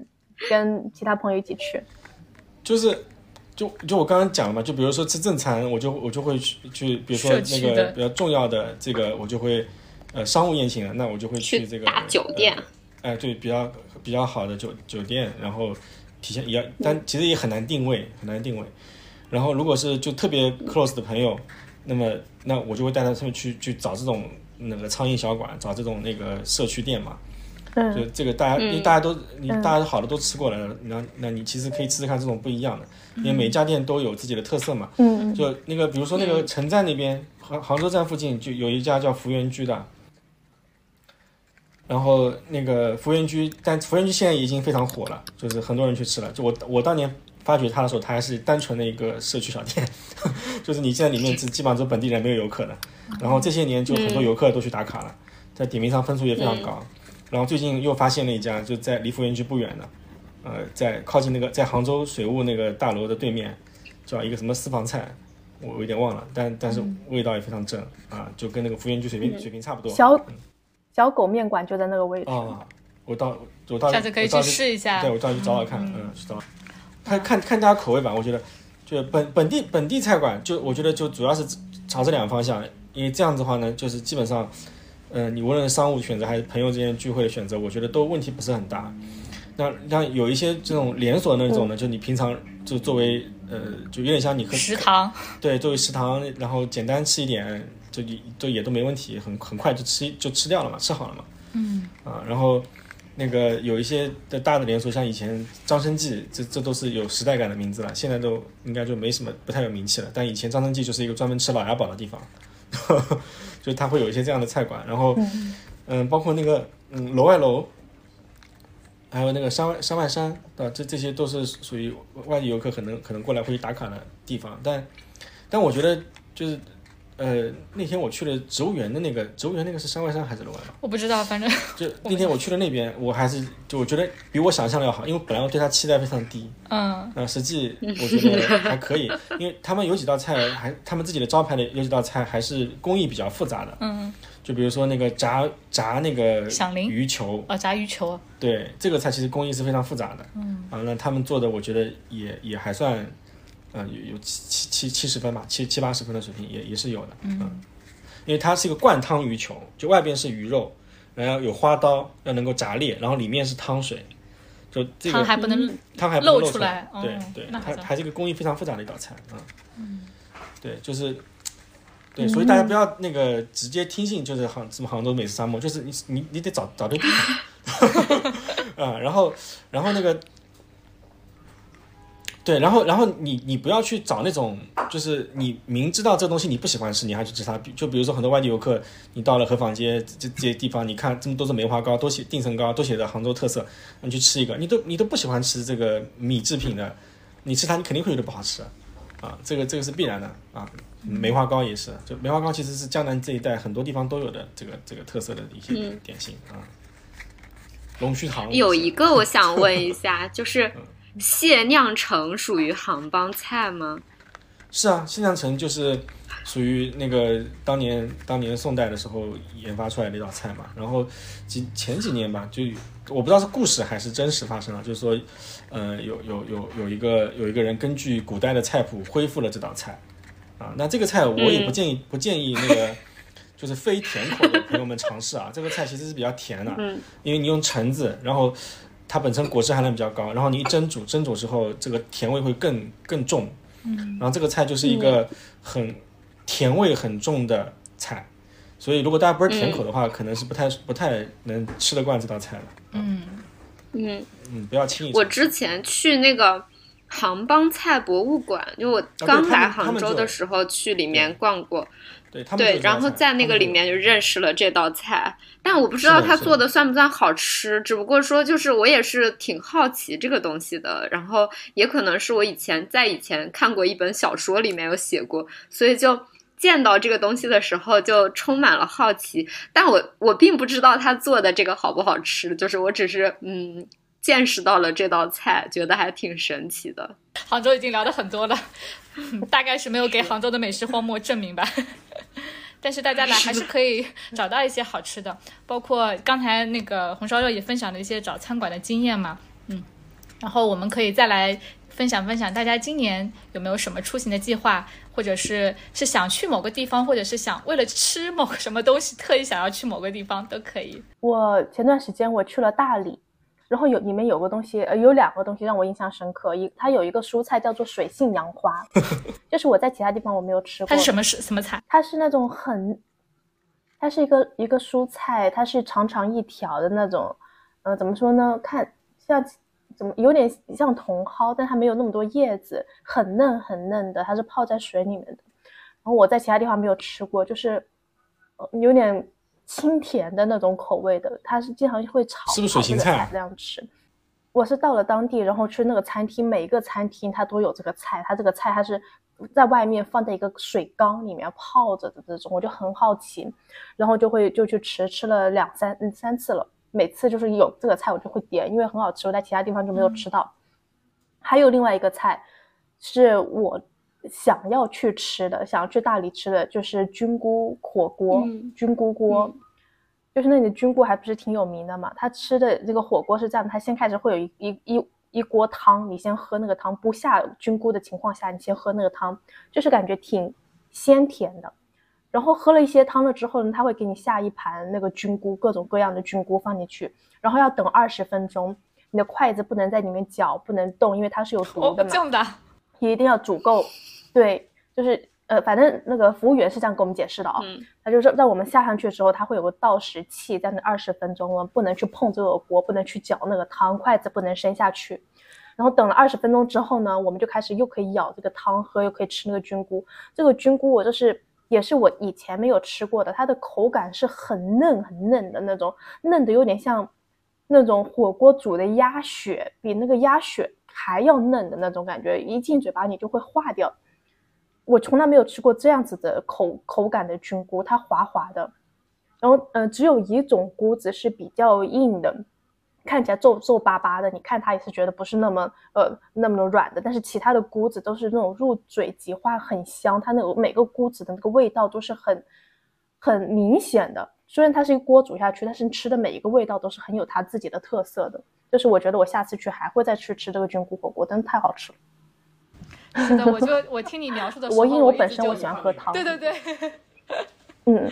跟其他朋友一起去。就是，就就我刚刚讲了嘛，就比如说吃正餐，我就我就会去去，比如说那个比较重要的这个，我就会呃商务宴请了，那我就会去这个大酒店。哎，对，比较比较好的酒酒店，然后。体现也要，但其实也很难定位，很难定位。然后如果是就特别 close 的朋友，那么那我就会带他们去去找这种那个苍蝇小馆，找这种那个社区店嘛。嗯。就这个大家，因为大家都你大家好的都吃过来了，那那你其实可以试试看这种不一样的，因为每一家店都有自己的特色嘛。嗯就那个比如说那个城站那边，杭杭州站附近就有一家叫福源居的。然后那个福源居，但福源居现在已经非常火了，就是很多人去吃了。就我我当年发掘它的时候，它还是单纯的一个社区小店，就是你现在里面基基本上都本地人，没有游客的。然后这些年就很多游客都去打卡了，在点评上分数也非常高。然后最近又发现了一家，就在离福源居不远的，呃，在靠近那个在杭州水务那个大楼的对面，叫一个什么私房菜，我我有点忘了，但但是味道也非常正啊，就跟那个福源居水平水平差不多。小小狗面馆就在那个位置。啊，我到我到下次可以去试一下。对，我到去找找看，嗯，去找。看看看大家口味吧，我觉得，就本本地本地菜馆，就我觉得就主要是朝这两个方向，因为这样子的话呢，就是基本上，嗯，你无论是商务选择还是朋友之间聚会的选择，我觉得都问题不是很大。那像有一些这种连锁那种呢，就你平常就作为呃，就有点像你喝食堂，对，作为食堂，然后简单吃一点，就也都也都没问题，很很快就吃就吃掉了嘛，吃好了嘛。嗯。啊，然后。那个有一些的大的连锁，像以前张生记，这这都是有时代感的名字了，现在都应该就没什么不太有名气了。但以前张生记就是一个专门吃老鸭煲的地方，就它会有一些这样的菜馆。然后，嗯，包括那个嗯楼外楼，还有那个山外山外山，啊，这这些都是属于外地游客可能可能过来会去打卡的地方。但但我觉得就是。呃，那天我去了植物园的那个植物园，那个是山外山还是楼外？楼？我不知道，反正 就 那天我去了那边，我还是就我觉得比我想象的要好，因为本来我对它期待非常低，嗯，呃，实际我觉得还可以，因为他们有几道菜还他们自己的招牌的有几道菜还是工艺比较复杂的，嗯，就比如说那个炸炸那个响铃？鱼球，哦，炸鱼球，对，这个菜其实工艺是非常复杂的，嗯，啊，那他们做的我觉得也也还算，呃，有有七七七七十分吧，七七八十分的水平也也是有的，嗯。因为它是一个灌汤鱼球，就外边是鱼肉，然后有花刀，要能够炸裂，然后里面是汤水，就这个汤还不能汤还不能露出来，对对，它还是一个工艺非常复杂的一道菜啊。嗯，对，就是对，所以大家不要那个直接听信，就是杭什么杭州美食沙漠，就是你你你得找找对地方啊，然后然后那个。对，然后，然后你你不要去找那种，就是你明知道这东西你不喜欢吃，你还去吃它。就比如说很多外地游客，你到了河坊街这这些地方，你看这么多是梅花糕，都写定层糕，都写着杭州特色，你去吃一个，你都你都不喜欢吃这个米制品的，你吃它你肯定会觉得不好吃，啊，这个这个是必然的啊。梅花糕也是，就梅花糕其实是江南这一带很多地方都有的这个这个特色的一些点心啊。龙须糖有一个我想问一下，就是。蟹酿橙属于杭帮菜吗？是啊，蟹酿橙就是属于那个当年当年宋代的时候研发出来的一道菜嘛。然后几前几年吧，就我不知道是故事还是真实发生了，就是说，呃，有有有有一个有一个人根据古代的菜谱恢复了这道菜啊。那这个菜我也不建议不建议那个就是非甜口的朋友们尝试啊。这个菜其实是比较甜的，嗯因为你用橙子，然后。它本身果汁含量比较高，然后你一蒸煮，蒸煮之后这个甜味会更更重，嗯，然后这个菜就是一个很甜味很重的菜，所以如果大家不是甜口的话，可能是不太不太能吃得惯这道菜的，嗯。嗯。嗯，不要轻易。我之前去那个杭帮菜博物馆，就我刚来杭州的时候去里面逛过。对，对，然后在那个里面就认识了这道菜，但我不知道他做的算不算好吃，只不过说就是我也是挺好奇这个东西的，然后也可能是我以前在以前看过一本小说里面有写过，所以就见到这个东西的时候就充满了好奇，但我我并不知道他做的这个好不好吃，就是我只是嗯见识到了这道菜，觉得还挺神奇的。杭州已经聊的很多了，大概是没有给杭州的美食荒漠证明吧。但是大家来还是可以找到一些好吃的，包括刚才那个红烧肉也分享了一些找餐馆的经验嘛，嗯，然后我们可以再来分享分享，大家今年有没有什么出行的计划，或者是是想去某个地方，或者是想为了吃某个什么东西特意想要去某个地方都可以。我前段时间我去了大理。然后有里面有个东西，呃，有两个东西让我印象深刻。一，它有一个蔬菜叫做水性杨花，就是我在其他地方我没有吃过。它是什么是什么菜？它是那种很，它是一个一个蔬菜，它是长长一条的那种，呃，怎么说呢？看像怎么有点像茼蒿，但它没有那么多叶子，很嫩很嫩的，它是泡在水里面的。然后我在其他地方没有吃过，就是呃有点。清甜的那种口味的，它是经常会炒是不是水芹菜这样吃。我是到了当地，然后去那个餐厅，每一个餐厅它都有这个菜，它这个菜它是在外面放在一个水缸里面泡着的这种，我就很好奇，然后就会就去吃，吃了两三嗯三次了，每次就是有这个菜我就会点，因为很好吃，我在其他地方就没有吃到。还有另外一个菜是我想要去吃的，想要去大理吃的就是菌菇火锅，菌菇锅。就是那里的菌菇还不是挺有名的嘛？他吃的这个火锅是这样，他先开始会有一一一一锅汤，你先喝那个汤，不下菌菇的情况下，你先喝那个汤，就是感觉挺鲜甜的。然后喝了一些汤了之后呢，他会给你下一盘那个菌菇，各种各样的菌菇放进去，然后要等二十分钟，你的筷子不能在里面搅，不能动，因为它是有毒的嘛。一定要煮够，对，就是。呃，反正那个服务员是这样跟我们解释的啊，他就是在我们下上去的时候，他会有个倒食器，在那二十分钟，我们不能去碰这个锅，不能去搅那个汤，筷子不能伸下去。然后等了二十分钟之后呢，我们就开始又可以舀这个汤喝，又可以吃那个菌菇。这个菌菇我就是也是我以前没有吃过的，它的口感是很嫩很嫩的那种，嫩的有点像那种火锅煮的鸭血，比那个鸭血还要嫩的那种感觉，一进嘴巴你就会化掉。我从来没有吃过这样子的口口感的菌菇，它滑滑的，然后嗯，只有一种菇子是比较硬的，看起来皱皱巴巴的，你看它也是觉得不是那么呃那么软的，但是其他的菇子都是那种入嘴即化，很香，它那个每个菇子的那个味道都是很很明显的。虽然它是一锅煮下去，但是吃的每一个味道都是很有它自己的特色的。就是我觉得我下次去还会再去吃这个菌菇火锅，真的太好吃了。是的，我就我听你描述的时候，我因为我本身我喜欢喝汤，对对对，嗯，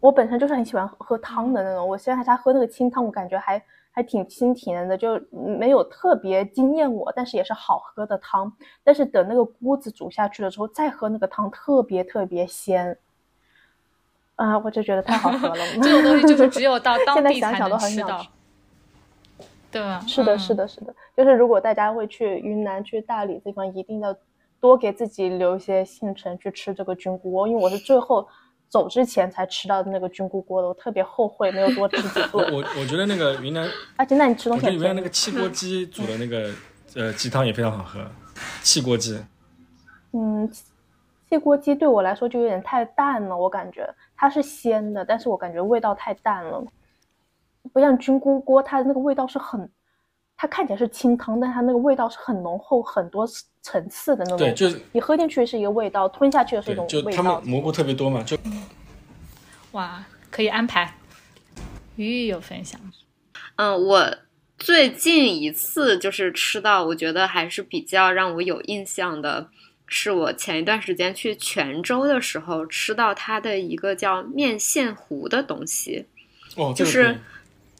我本身就是很喜欢喝汤的那种。我现在他喝那个清汤，我感觉还还挺清甜的，就没有特别惊艳我，但是也是好喝的汤。但是等那个菇子煮下去了之后，再喝那个汤，特别特别鲜，啊，我就觉得太好喝了。这种东西就是只有到 当地才能吃到。对吧？是的，是的，是的，就是如果大家会去云南、去大理地方，一定要多给自己留一些行程去吃这个菌菇锅，因为我是最后走之前才吃到的那个菌菇锅的，我特别后悔没有多吃几顿。我我觉得那个云南，而且那你吃东西，我觉得云南那个汽锅鸡煮的那个呃鸡汤也非常好喝，汽锅鸡。嗯，汽锅鸡对我来说就有点太淡了，我感觉它是鲜的，但是我感觉味道太淡了。不像菌菇锅，它的那个味道是很，它看起来是清汤，但它那个味道是很浓厚、很多层次的那种。对，就是你喝进去是一个味道，吞下去是一种味道。就他们蘑菇特别多嘛，就 哇，可以安排。鱼鱼有分享。嗯，我最近一次就是吃到，我觉得还是比较让我有印象的，是我前一段时间去泉州的时候吃到它的一个叫面线糊的东西。哦，就是。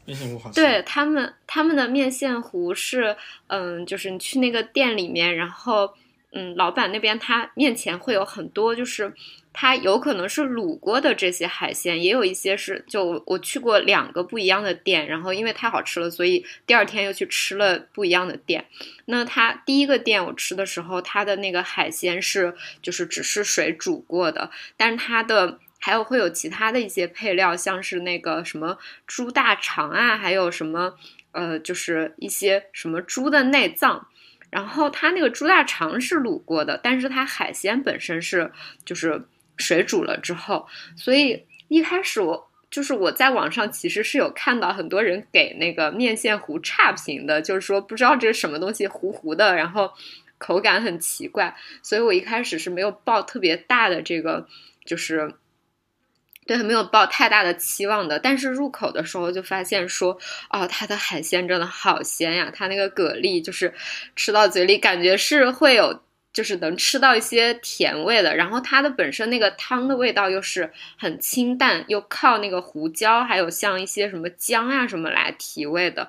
面线糊好吃。对他们，他们的面线糊是，嗯，就是你去那个店里面，然后，嗯，老板那边他面前会有很多，就是他有可能是卤过的这些海鲜，也有一些是，就我去过两个不一样的店，然后因为太好吃了，所以第二天又去吃了不一样的店。那他第一个店我吃的时候，他的那个海鲜是就是只是水煮过的，但是他的。还有会有其他的一些配料，像是那个什么猪大肠啊，还有什么呃，就是一些什么猪的内脏。然后它那个猪大肠是卤过的，但是它海鲜本身是就是水煮了之后。所以一开始我就是我在网上其实是有看到很多人给那个面线糊差评的，就是说不知道这是什么东西糊糊的，然后口感很奇怪。所以我一开始是没有抱特别大的这个就是。对，没有抱太大的期望的，但是入口的时候就发现说，哦，它的海鲜真的好鲜呀！它那个蛤蜊就是吃到嘴里感觉是会有，就是能吃到一些甜味的。然后它的本身那个汤的味道又是很清淡，又靠那个胡椒，还有像一些什么姜啊什么来提味的。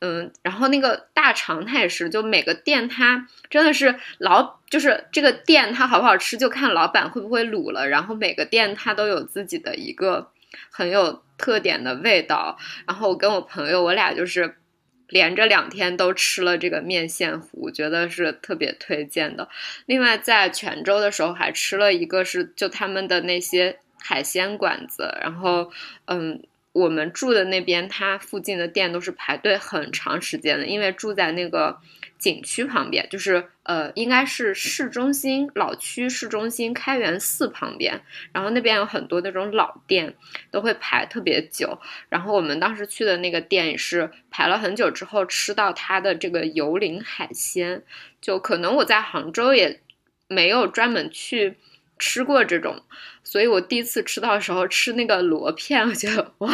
嗯，然后那个大肠它也是，就每个店它真的是老，就是这个店它好不好吃就看老板会不会卤了。然后每个店它都有自己的一个很有特点的味道。然后我跟我朋友，我俩就是连着两天都吃了这个面线糊，觉得是特别推荐的。另外在泉州的时候还吃了一个是就他们的那些海鲜馆子，然后嗯。我们住的那边，它附近的店都是排队很长时间的，因为住在那个景区旁边，就是呃，应该是市中心老区市中心开元寺旁边，然后那边有很多那种老店，都会排特别久。然后我们当时去的那个店也是排了很久之后吃到它的这个油淋海鲜，就可能我在杭州也没有专门去吃过这种。所以我第一次吃到的时候吃那个螺片，我觉得哇，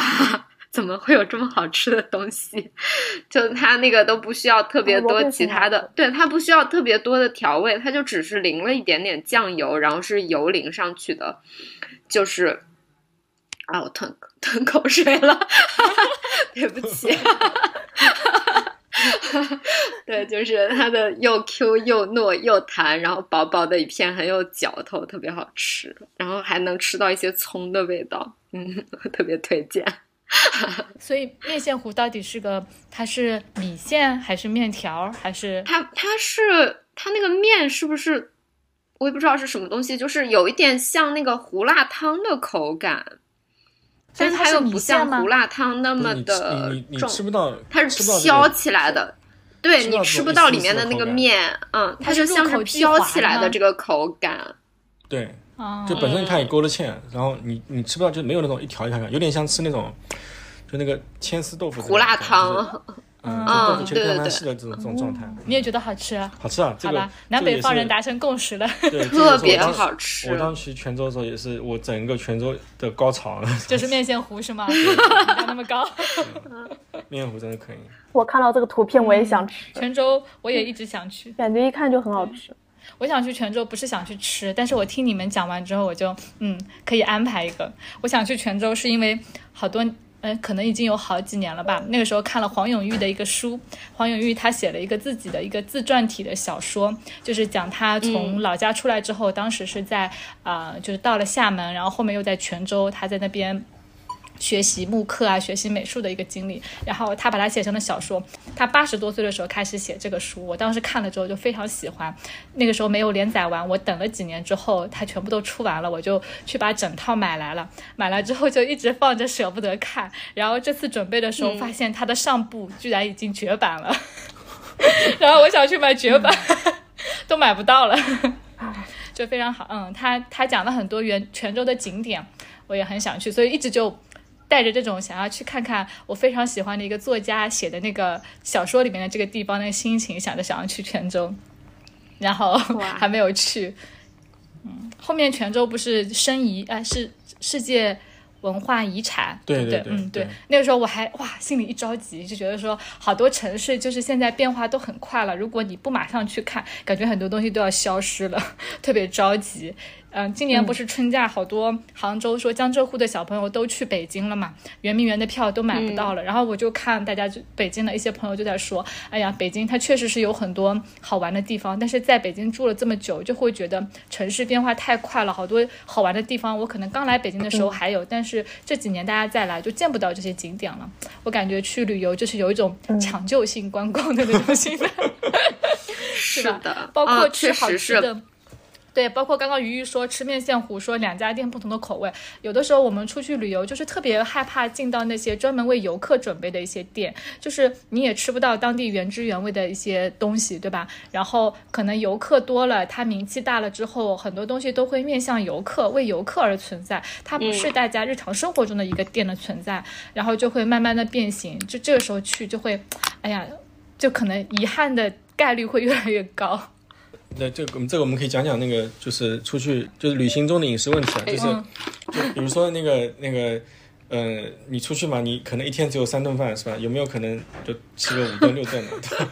怎么会有这么好吃的东西？就它那个都不需要特别多其他的，对，它不需要特别多的调味，它就只是淋了一点点酱油，然后是油淋上去的，就是啊，我吞 吞口水了，对不起。对，就是它的又 Q 又糯又弹，然后薄薄的一片很有嚼头，特别好吃，然后还能吃到一些葱的味道，嗯，特别推荐。所以面线糊到底是个，它是米线还是面条还是？它它是它那个面是不是？我也不知道是什么东西，就是有一点像那个胡辣汤的口感。但是它又不像胡辣汤那么的重，它是飘起来的，对你吃不到里面的那个面，嗯，它就像是飘起来的这个口感。对，就本身它也勾了芡，然后你你吃不到就没有那种一条一条感，有点像吃那种就那个千丝豆腐胡辣汤。嗯，对对对，是的这种这种状态，你也觉得好吃？好吃啊，好吧，南北方人达成共识了，特别好吃。我当时去泉州的时候，也是我整个泉州的高潮，就是面线糊是吗？那么高，面线糊真的可以。我看到这个图片，我也想吃。泉州我也一直想去，感觉一看就很好吃。我想去泉州，不是想去吃，但是我听你们讲完之后，我就嗯，可以安排一个。我想去泉州，是因为好多。嗯，可能已经有好几年了吧。那个时候看了黄永玉的一个书，黄永玉他写了一个自己的一个自传体的小说，就是讲他从老家出来之后，当时是在啊，就是到了厦门，然后后面又在泉州，他在那边。学习木刻啊，学习美术的一个经历，然后他把它写成了小说。他八十多岁的时候开始写这个书，我当时看了之后就非常喜欢。那个时候没有连载完，我等了几年之后，它全部都出完了，我就去把整套买来了。买来之后就一直放着，舍不得看。然后这次准备的时候，发现它的上部居然已经绝版了，然后我想去买绝版，都买不到了，就非常好。嗯，他他讲了很多原泉州的景点，我也很想去，所以一直就。带着这种想要去看看我非常喜欢的一个作家写的那个小说里面的这个地方那个心情，想着想要去泉州，然后 还没有去。嗯，后面泉州不是申遗哎是世界文化遗产，对对嗯对。那个时候我还哇心里一着急，就觉得说好多城市就是现在变化都很快了，如果你不马上去看，感觉很多东西都要消失了，特别着急。嗯，今年不是春假，好多杭州说江浙沪的小朋友都去北京了嘛，圆明园的票都买不到了。然后我就看大家就北京的一些朋友就在说，哎呀，北京它确实是有很多好玩的地方，但是在北京住了这么久，就会觉得城市变化太快了，好多好玩的地方我可能刚来北京的时候还有，但是这几年大家再来就见不到这些景点了。我感觉去旅游就是有一种抢救性观光的那种心态，是的，包括吃好吃的。对，包括刚刚鱼鱼说吃面线糊，说两家店不同的口味。有的时候我们出去旅游，就是特别害怕进到那些专门为游客准备的一些店，就是你也吃不到当地原汁原味的一些东西，对吧？然后可能游客多了，他名气大了之后，很多东西都会面向游客，为游客而存在，它不是大家日常生活中的一个店的存在，然后就会慢慢的变形。就这个时候去，就会，哎呀，就可能遗憾的概率会越来越高。那这个，这个我们可以讲讲那个，就是出去就是旅行中的饮食问题啊，就是，就比如说那个那个，嗯，你出去嘛，你可能一天只有三顿饭是吧？有没有可能就吃个五顿六顿 的？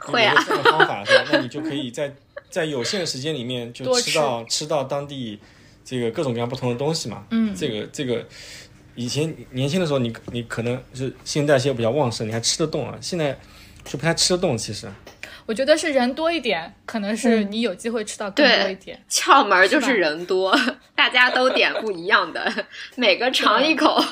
会啊。这个方法是吧？那你就可以在在有限的时间里面就吃到吃到当地这个各种各样不同的东西嘛。嗯。这个这个，以前年轻的时候你你可能是新陈代谢比较旺盛，你还吃得动啊。现在就不太吃得动，其实。我觉得是人多一点，可能是你有机会吃到更多一点。窍门就是 人多，大家都点不一样的，每个尝一口。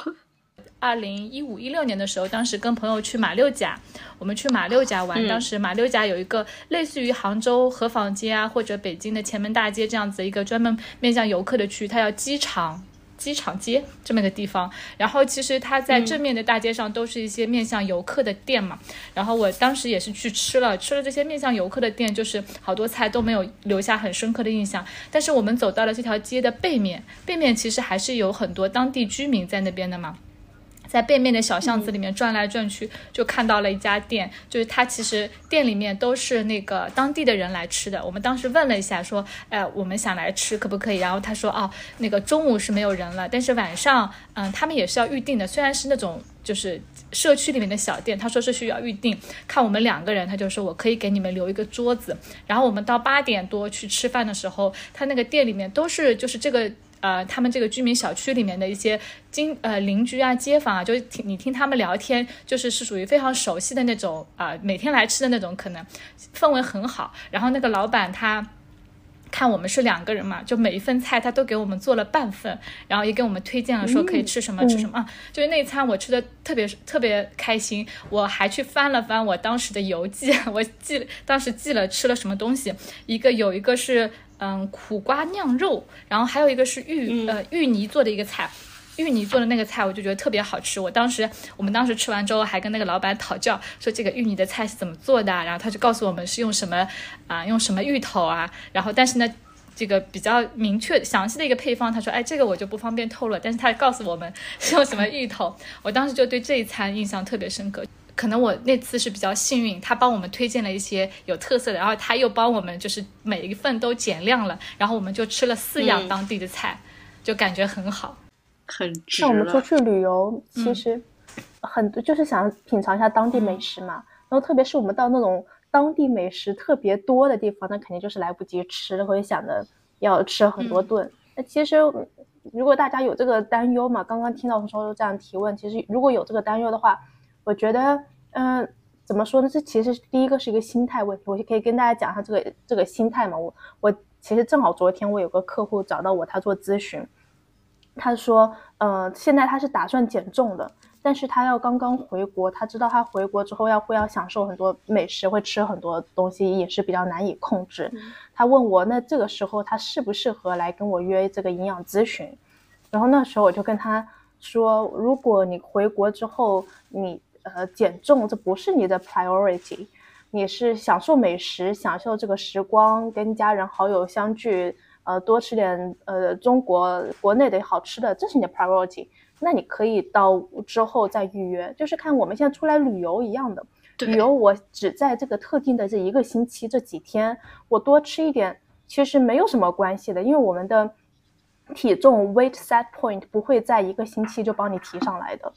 二零一五一六年的时候，当时跟朋友去马六甲，我们去马六甲玩。当时马六甲有一个类似于杭州河坊街啊，或者北京的前门大街这样子一个专门面向游客的区，它叫机场。机场街这么一个地方，然后其实它在正面的大街上都是一些面向游客的店嘛。然后我当时也是去吃了，吃了这些面向游客的店，就是好多菜都没有留下很深刻的印象。但是我们走到了这条街的背面，背面其实还是有很多当地居民在那边的嘛。在背面的小巷子里面转来转去，就看到了一家店，就是它其实店里面都是那个当地的人来吃的。我们当时问了一下，说，哎，我们想来吃，可不可以？然后他说，哦，那个中午是没有人了，但是晚上，嗯，他们也是要预定的。虽然是那种就是社区里面的小店，他说是需要预定。看我们两个人，他就说我可以给你们留一个桌子。然后我们到八点多去吃饭的时候，他那个店里面都是就是这个。呃，他们这个居民小区里面的一些经呃邻居啊、街坊啊，就听你听他们聊天，就是是属于非常熟悉的那种啊，每天来吃的那种，可能氛围很好。然后那个老板他看我们是两个人嘛，就每一份菜他都给我们做了半份，然后也给我们推荐了说可以吃什么吃什么啊。就是那餐我吃的特别特别开心，我还去翻了翻我当时的游记，我记当时记了吃了什么东西，一个有一个是。嗯，苦瓜酿肉，然后还有一个是芋呃芋泥做的一个菜，芋泥做的那个菜我就觉得特别好吃。我当时我们当时吃完之后还跟那个老板讨教，说这个芋泥的菜是怎么做的，然后他就告诉我们是用什么啊，用什么芋头啊，然后但是呢，这个比较明确详细的一个配方，他说哎这个我就不方便透露，但是他告诉我们是用什么芋头，我当时就对这一餐印象特别深刻。可能我那次是比较幸运，他帮我们推荐了一些有特色的，然后他又帮我们就是每一份都减量了，然后我们就吃了四样当地的菜，就感觉很好，很值。那我们出去旅游，其实很多就是想品尝一下当地美食嘛，然后特别是我们到那种当地美食特别多的地方，那肯定就是来不及吃，会想着要吃很多顿。那其实如果大家有这个担忧嘛，刚刚听到说这样提问，其实如果有这个担忧的话。我觉得，嗯，怎么说呢？这其实第一个是一个心态问题，我就可以跟大家讲一下这个这个心态嘛。我我其实正好昨天我有个客户找到我，他做咨询，他说，嗯，现在他是打算减重的，但是他要刚刚回国，他知道他回国之后要会要享受很多美食，会吃很多东西，也是比较难以控制。他问我，那这个时候他适不适合来跟我约这个营养咨询？然后那时候我就跟他说，如果你回国之后你呃，减重这不是你的 priority，你是享受美食，享受这个时光，跟家人好友相聚，呃，多吃点呃中国国内的好吃的，这是你的 priority。那你可以到之后再预约，就是看我们现在出来旅游一样的，旅游我只在这个特定的这一个星期这几天，我多吃一点其实没有什么关系的，因为我们的体重 weight set point 不会在一个星期就帮你提上来的。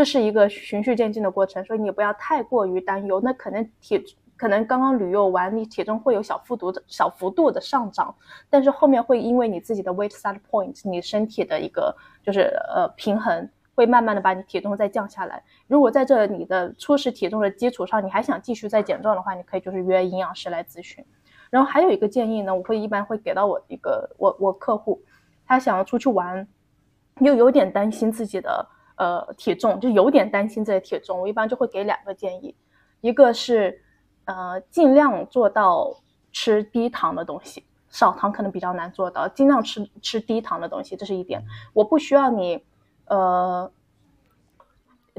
这是一个循序渐进的过程，所以你不要太过于担忧。那可能体可能刚刚旅游完，你体重会有小幅度的小幅度的上涨，但是后面会因为你自己的 weight set point，你身体的一个就是呃平衡，会慢慢的把你体重再降下来。如果在这你的初始体重的基础上，你还想继续再减重的话，你可以就是约营养师来咨询。然后还有一个建议呢，我会一般会给到我一个我我客户，他想要出去玩，又有点担心自己的。呃，体重就有点担心这些体重，我一般就会给两个建议，一个是，呃，尽量做到吃低糖的东西，少糖可能比较难做到，尽量吃吃低糖的东西，这是一点。我不需要你，呃，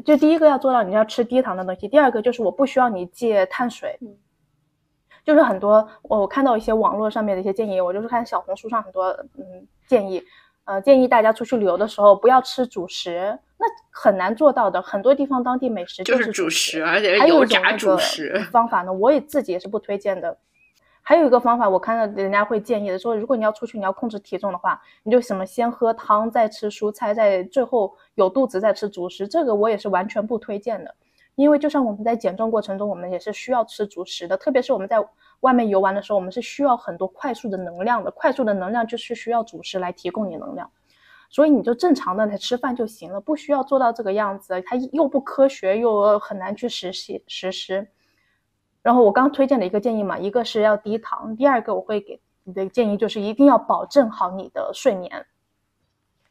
就第一个要做到你要吃低糖的东西，第二个就是我不需要你戒碳水，就是很多我我看到一些网络上面的一些建议，我就是看小红书上很多嗯建议，呃，建议大家出去旅游的时候不要吃主食。那很难做到的，很多地方当地美食就是主食，而且还有油炸主食方法呢，我也自己也是不推荐的。还有一个方法，我看到人家会建议的，说如果你要出去，你要控制体重的话，你就什么先喝汤，再吃蔬菜，再最后有肚子再吃主食。这个我也是完全不推荐的，因为就像我们在减重过程中，我们也是需要吃主食的，特别是我们在外面游玩的时候，我们是需要很多快速的能量的，快速的能量就是需要主食来提供你能量。所以你就正常的来吃饭就行了，不需要做到这个样子，它又不科学，又很难去实现实施。然后我刚推荐的一个建议嘛，一个是要低糖，第二个我会给你的建议就是一定要保证好你的睡眠。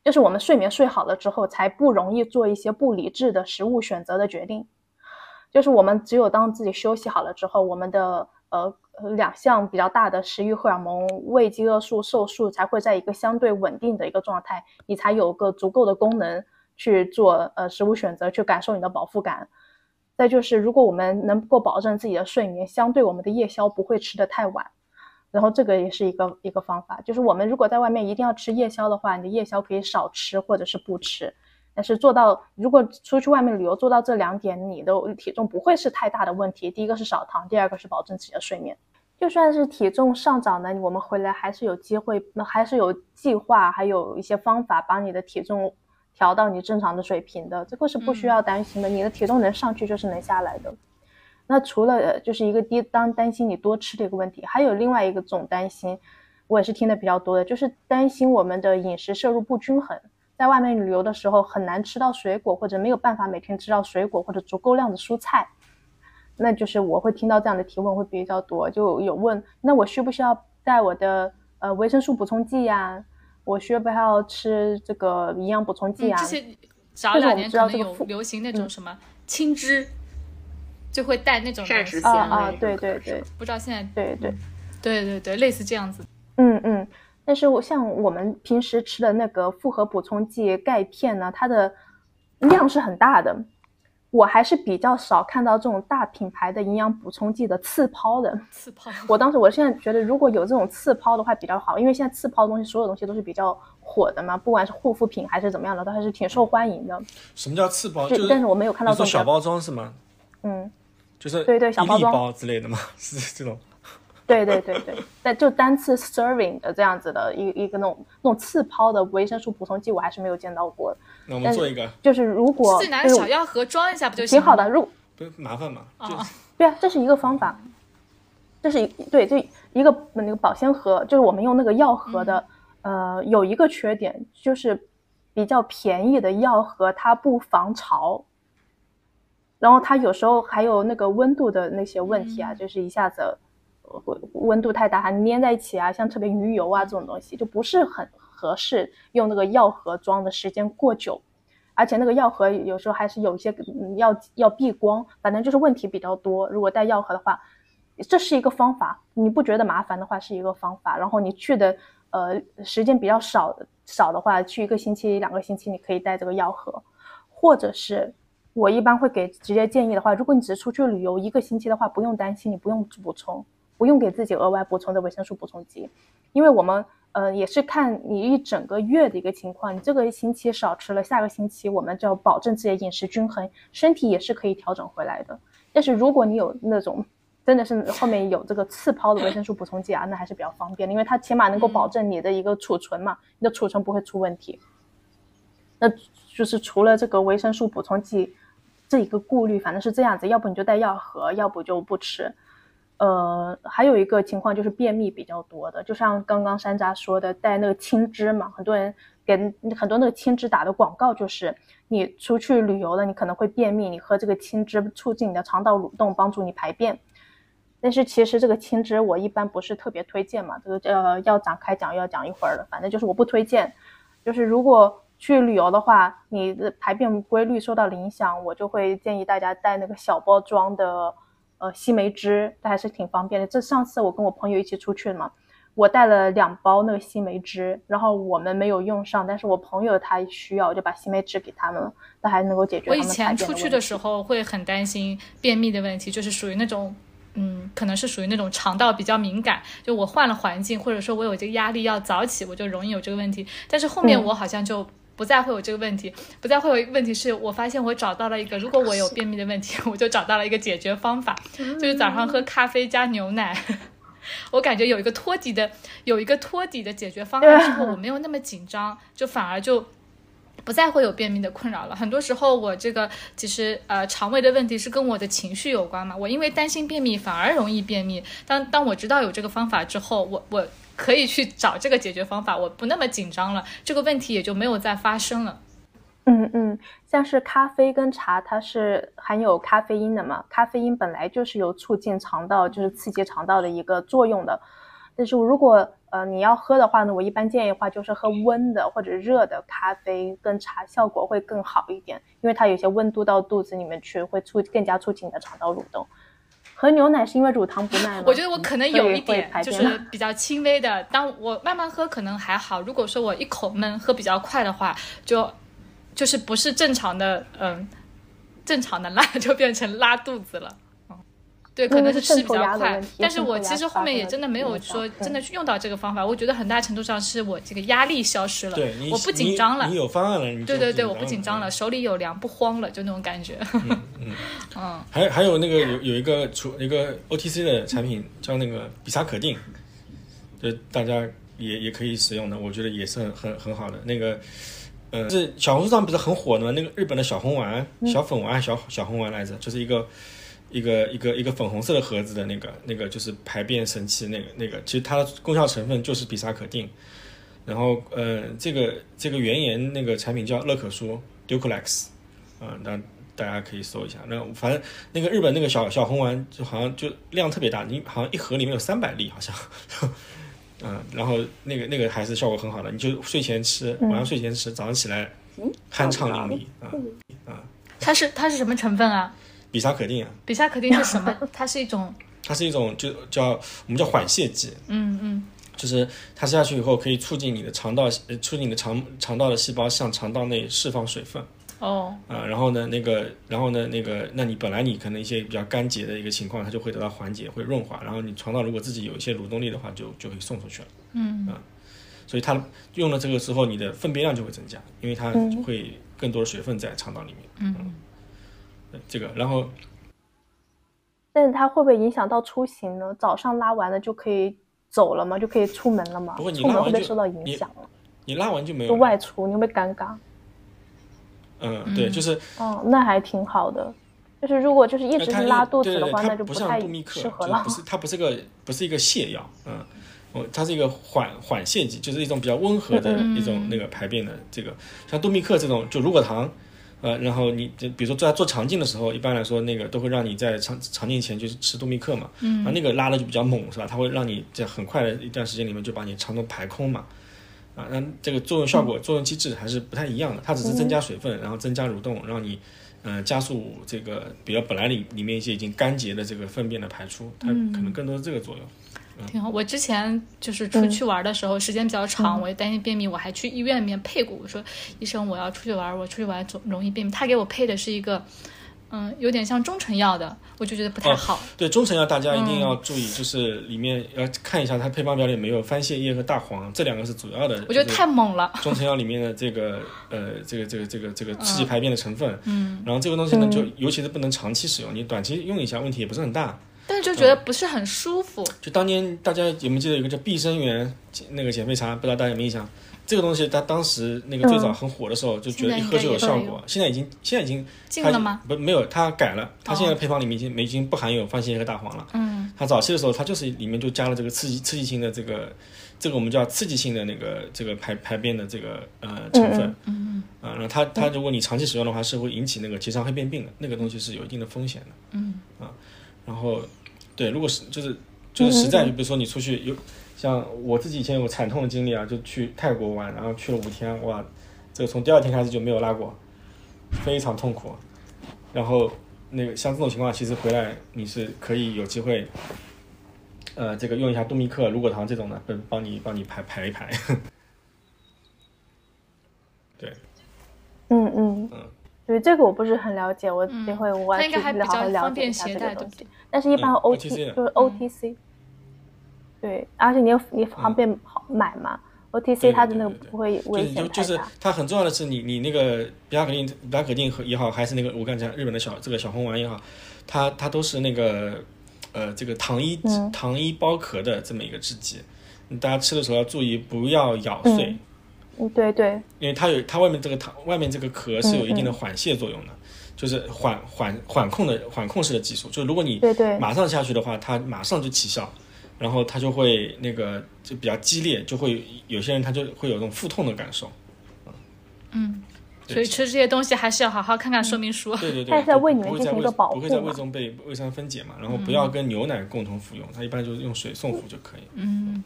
就是我们睡眠睡好了之后，才不容易做一些不理智的食物选择的决定。就是我们只有当自己休息好了之后，我们的呃两项比较大的食欲荷尔蒙胃饥饿素、瘦素才会在一个相对稳定的一个状态，你才有个足够的功能去做呃食物选择，去感受你的饱腹感。再就是，如果我们能够保证自己的睡眠，相对我们的夜宵不会吃得太晚。然后这个也是一个一个方法，就是我们如果在外面一定要吃夜宵的话，你的夜宵可以少吃或者是不吃，但是做到如果出去外面旅游做到这两点，你的体重不会是太大的问题。第一个是少糖，第二个是保证自己的睡眠。就算是体重上涨呢，我们回来还是有机会，那还是有计划，还有一些方法把你的体重调到你正常的水平的，这个是不需要担心的。你的体重能上去就是能下来的。那除了就是一个低当担心你多吃的一个问题，还有另外一个总担心，我也是听的比较多的，就是担心我们的饮食摄入不均衡，在外面旅游的时候很难吃到水果，或者没有办法每天吃到水果或者足够量的蔬菜，那就是我会听到这样的提问会比较多，就有问那我需不需要带我的呃维生素补充剂呀？我需不需要吃这个营养补充剂啊？这些早两年可能有流行那种什么青汁。就会带那种膳食啊啊，对对对，不知道现在对对对对对，类似这样子。嗯嗯，但是我像我们平时吃的那个复合补充剂钙片呢，它的量是很大的，我还是比较少看到这种大品牌的营养补充剂的次抛的。次抛，我当时我现在觉得如果有这种次抛的话比较好，因为现在次抛的东西所有东西都是比较火的嘛，不管是护肤品还是怎么样的，都还是挺受欢迎的。什么叫次抛？就但是我没有看到这种小包装是吗？嗯。就是对对小包装之类的嘛？是这种。对对对对，但就单次 serving 的这样子的一一个那种那种次抛的维生素补充剂，我还是没有见到过。那我们做一个，就是如果自己拿个小药盒装一下不就行？挺好的，如不麻烦嘛？啊，对啊，这是一个方法。这是一对这一个那个保鲜盒，就是我们用那个药盒的。呃，有一个缺点就是比较便宜的药盒，它不防潮。然后它有时候还有那个温度的那些问题啊，就是一下子温度太大，还粘在一起啊，像特别鱼油啊这种东西就不是很合适用那个药盒装的时间过久，而且那个药盒有时候还是有一些要要避光，反正就是问题比较多。如果带药盒的话，这是一个方法，你不觉得麻烦的话是一个方法。然后你去的呃时间比较少少的话，去一个星期两个星期，你可以带这个药盒，或者是。我一般会给直接建议的话，如果你只是出去旅游一个星期的话，不用担心，你不用补充，不用给自己额外补充的维生素补充剂，因为我们呃也是看你一整个月的一个情况，你这个星期少吃了，下个星期我们就要保证自己的饮食均衡，身体也是可以调整回来的。但是如果你有那种真的是后面有这个次抛的维生素补充剂啊，那还是比较方便的，因为它起码能够保证你的一个储存嘛，你的储存不会出问题。那就是除了这个维生素补充剂。这一个顾虑，反正是这样子，要不你就带药盒，要不就不吃。呃，还有一个情况就是便秘比较多的，就像刚刚山楂说的，带那个青汁嘛，很多人给很多那个青汁打的广告，就是你出去旅游了，你可能会便秘，你喝这个青汁促进你的肠道蠕动，帮助你排便。但是其实这个青汁我一般不是特别推荐嘛，这个呃要展开讲要讲一会儿了，反正就是我不推荐，就是如果。去旅游的话，你的排便规律受到影响，我就会建议大家带那个小包装的，呃，西梅汁，它还是挺方便的。这上次我跟我朋友一起出去嘛，我带了两包那个西梅汁，然后我们没有用上，但是我朋友他需要，我就把西梅汁给他们了，那还能够解决。我以前出去的时候会很担心便秘的问题，就是属于那种，嗯，可能是属于那种肠道比较敏感，就我换了环境，或者说我有这个压力要早起，我就容易有这个问题。但是后面我好像就。不再会有这个问题，不再会有一个问题是我发现我找到了一个，如果我有便秘的问题，我就找到了一个解决方法，就是早上喝咖啡加牛奶。我感觉有一个托底的，有一个托底的解决方案之后，我没有那么紧张，就反而就不再会有便秘的困扰了。很多时候我这个其实呃肠胃的问题是跟我的情绪有关嘛，我因为担心便秘反而容易便秘。当当我知道有这个方法之后，我我。可以去找这个解决方法，我不那么紧张了，这个问题也就没有再发生了。嗯嗯，像是咖啡跟茶，它是含有咖啡因的嘛？咖啡因本来就是有促进肠道，就是刺激肠道的一个作用的。但是如果呃你要喝的话呢，我一般建议的话就是喝温的或者热的咖啡跟茶效果会更好一点，因为它有些温度到肚子里面去，会促更加促进你的肠道蠕动。喝牛奶是因为乳糖不耐吗？我觉得我可能有一点就是比较轻微的。当我慢慢喝可能还好，如果说我一口闷喝比较快的话，就就是不是正常的，嗯，正常的 拉就变成拉肚子了。嗯，对，可能是吃比较快，但是我其实后面也真的没有说真的去用到这个方法。我觉得很大程度上是我这个压力消失了，对你我不紧张了你，你有方案了，你对对对，我不不紧张了，。手里有粮不慌了，就那种感觉。嗯嗯，嗯 还还有那个有有一个除一个 OTC 的产品叫那个比萨可定，就大家也也可以使用的，我觉得也是很很很好的。那个呃，是小红书上不是很火的吗？那个日本的小红丸、小粉丸、小小红丸来着，就是一个一个一个一个粉红色的盒子的那个那个就是排便神器那个那个，其实它的功效成分就是比萨可定。然后呃，这个这个原研那个产品叫乐可舒 Duclex，啊、那大家可以搜一下。那反正那个日本那个小小红丸就好像就量特别大，你好像一盒里面有三百粒，好像。嗯，然后那个那个还是效果很好的，你就睡前吃，晚上睡前吃，早上起来酣畅淋漓啊。它是它是什么成分啊？比萨可定啊，比萨可定是什么？它是一种，它是一种就叫我们叫缓泻剂，嗯嗯，就是它吃下去以后可以促进你的肠道，呃，促进你的肠肠道的细胞向肠道内释放水分。哦，啊，然后呢，那个，然后呢，那个，那你本来你可能一些比较干结的一个情况，它就会得到缓解，会润滑。然后你肠道如果自己有一些蠕动力的话，就就可以送出去了。嗯啊，所以它用了这个之后，你的粪便量就会增加，因为它会更多的水分在肠道里面。嗯，对这个，然后但是它会不会影响到出行呢？早上拉完了就可以走了吗？就可以出门了吗？不过你出门拉完就会不会受到影响了？你拉完就没有就。外出你会不会尴尬？嗯，对，就是哦，那还挺好的。就是如果就是一直是拉肚子的话，那就不太适合了不。是它不是个不是一个泻药，嗯，我它是一个缓缓泻剂，就是一种比较温和的嗯一种那个排便的这个，像杜密克这种就乳果糖。呃，然后你就比如说在做肠镜的时候，一般来说那个都会让你在肠肠镜前就是吃多密克嘛，嗯，啊那个拉的就比较猛是吧？它会让你在很快的一段时间里面就把你肠道排空嘛，啊，那这个作用效果、作用机制还是不太一样的，它只是增加水分，然后增加蠕动，让你呃加速这个比较本来里里面一些已经干结的这个粪便的排出，它可能更多是这个作用。挺好。我之前就是出去玩的时候，时间比较长，我也担心便秘，我还去医院里面配过。我说医生，我要出去玩，我出去玩总容易便秘。他给我配的是一个，嗯，有点像中成药的，我就觉得不太好。对中成药，大家一定要注意，就是里面要看一下它配方表里没有番泻叶和大黄，这两个是主要的。我觉得太猛了。中成药里面的这个 呃这个这个这个这个刺激排便的成分，嗯，然后这个东西呢，就尤其是不能长期使用，你短期用一下问题也不是很大。但是就觉得不是很舒服。就当年大家有没有记得有个叫碧生源那个减肥茶，不知道大家有没有印象？这个东西它当时那个最早很火的时候，就觉得一喝就有效果。现在已经现在已经禁了吗？不，没有，它改了。它现在配方里面已经已经不含有番泻叶和大黄了。嗯，它早期的时候，它就是里面就加了这个刺激刺激性的这个这个我们叫刺激性的那个这个排排便的这个呃成分。嗯啊，然后它它如果你长期使用的话，是会引起那个结肠黑变病的，那个东西是有一定的风险的。嗯啊，然后对，如果是就是就是实在，就比如说你出去有像我自己以前有个惨痛的经历啊，就去泰国玩，然后去了五天，哇，这个从第二天开始就没有拉过，非常痛苦。然后那个像这种情况，其实回来你是可以有机会，呃，这个用一下杜密克、乳果糖这种的，帮帮你帮你排排一排。对，嗯嗯嗯，对这个我不是很了解，我嗯这会我它应该还比较去好好了解一下这个东西。但是，一般嗯 O OTC 就是 O T C，对，而且你又你方便好买嘛？O T C 它的那个不会就危是就就是。它很重要的是你你那个比亚可定比亚可定和也好，还是那个我刚才讲日本的小这个小红丸也好，它它都是那个呃这个糖衣、嗯糖衣包壳的这么一个制剂，大家吃的时候要注意不要咬碎，嗯，对对，因为它有它外面这个糖外面这个壳是有一定嗯。的缓泻作用的，就是缓缓缓控的缓控式的技术，就是如果你对对。马上下去的话，它马上就起效，然后它就会那个就比较激烈，就会有些人他就会有这种腹痛的感受。嗯，所以吃这些东西还是要好好看看说明书。对对对，它是在胃里面不会在胃进行一个保护不会在胃中被胃酸分解嘛，然后不要跟牛奶共同服用，它一般就是用水送服就可以。嗯，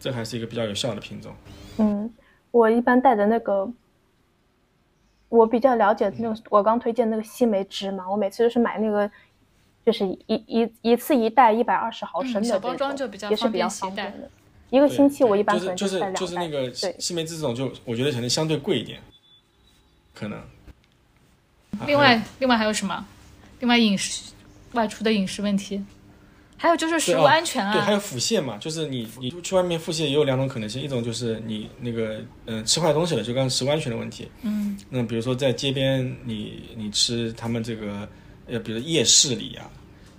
这还是一个比较有效的品种。嗯，我一般带的那个，我比较了解的那个，我刚推荐那个西梅汁嘛，我每次都是买那个，就是一一一次一袋一百二十毫升的嗯小包装就比较也是比较方便携带的。一个星期我一般可能就是可能带两袋。就是那个西梅汁这种，就我觉得可能相对贵一点，可能。啊另外，另外还有什么？另外饮食外出的饮食问题，还有就是食物安全啊对，还啊。有腹泻嘛，就是你你去外面腹泻也有两种可能性，一种就是你那个嗯、呃吃坏东西了，就刚刚食物安全的问题。嗯，那比如说在街边你你吃他们这个呃，比如夜市里啊，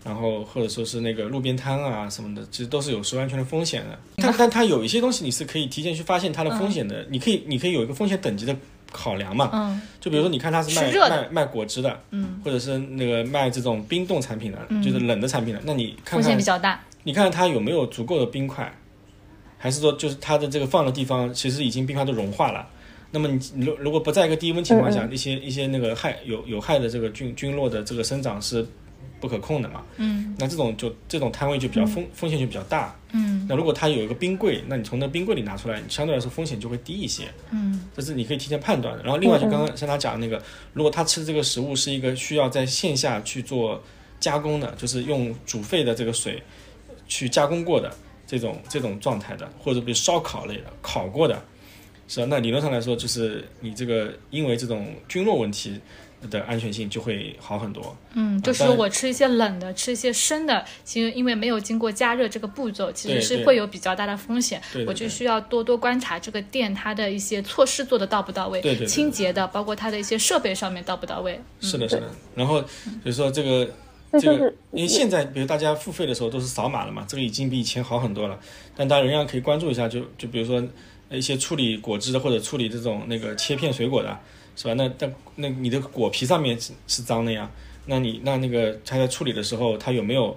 然后或者说是那个路边摊啊什么的，其实都是有食物安全的风险的。但 但它有一些东西你是可以提前去发现它的风险的，你可以你可以有一个风险等级的考量嘛。嗯就比如说，你看他是卖卖卖果汁的，嗯，或者是那个卖这种冰冻产品的，就是冷的产品的，那你看风险看比较大。你看看它有没有足够的冰块，还是说就是它的这个放的地方其实已经冰块都融化了？那么你你如如果不在一个低温情况下，嗯一些一些那个害有有害的这个菌菌落的这个生长是不可控的嘛？嗯那这种就这种摊位就比较风、风险就比较大。嗯那如果它有一个冰柜，那你从那冰柜里拿出来，相对来说风险就会低一些。嗯这是你可以提前判断的。然后另外就刚刚像他讲的那个，如果他吃这个食物是一个需要在线下去做加工的，就是用煮沸的这个水去加工过的这种这种状态的，或者比如烧烤类的烤过的，是吧？那理论上来说，就是你这个因为这种菌落问题的安全性就会好很多。嗯，就是我吃一些冷的，吃一些生的，其实因为没有经过加热这个步骤，其实是会有比较大的风险。对对对我就需要多多观察这个店它的一些措施做的到不到位，对对对清洁的，包括它的一些设备上面到不到位。是的，是的。然后比如说这个这个这就是，因为现在比如大家付费的时候都是扫码了嘛，这个已经比以前好很多了。但大家仍然可以关注一下，就就比如说呃一些处理果汁的或者处理这种那个切片水果的，是吧？那但那你的果皮上面是是脏的呀，那你那那个他在处理的时候，他有没有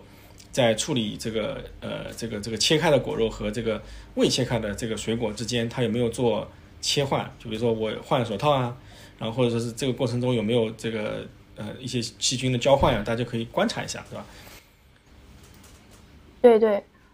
在处理这个呃这个这个切开的果肉和这个未切开的这个水果之间，他有没有做切换？就比如说我换手套啊，然后或者说是这个过程中有没有这个呃一些细菌的交换啊，大家可以观察一下，对吧？对对，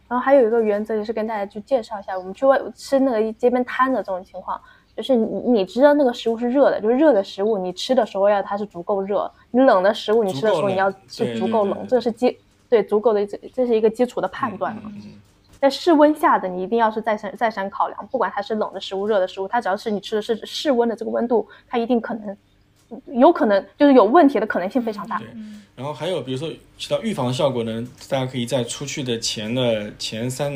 然后还有一个原则，也是跟大家去介绍一下，我们去外吃那个街边摊的这种情况，就是你你知道那个食物是热的，就是热的食物，你吃的时候要它是足够热，你冷的食物你吃的时候你要对是足够冷，这是基对足够的这这是一个基础的判断嘛。嗯嗯嗯在室温下的你一定要是再三再三考量，不管它是冷的食物、热的食物，它只要是你吃的是室温的这个温度，它一定可能有可能就是有问题的可能性非常大。对，然后还有比如说起到预防效果呢，大家可以在出去的前的前三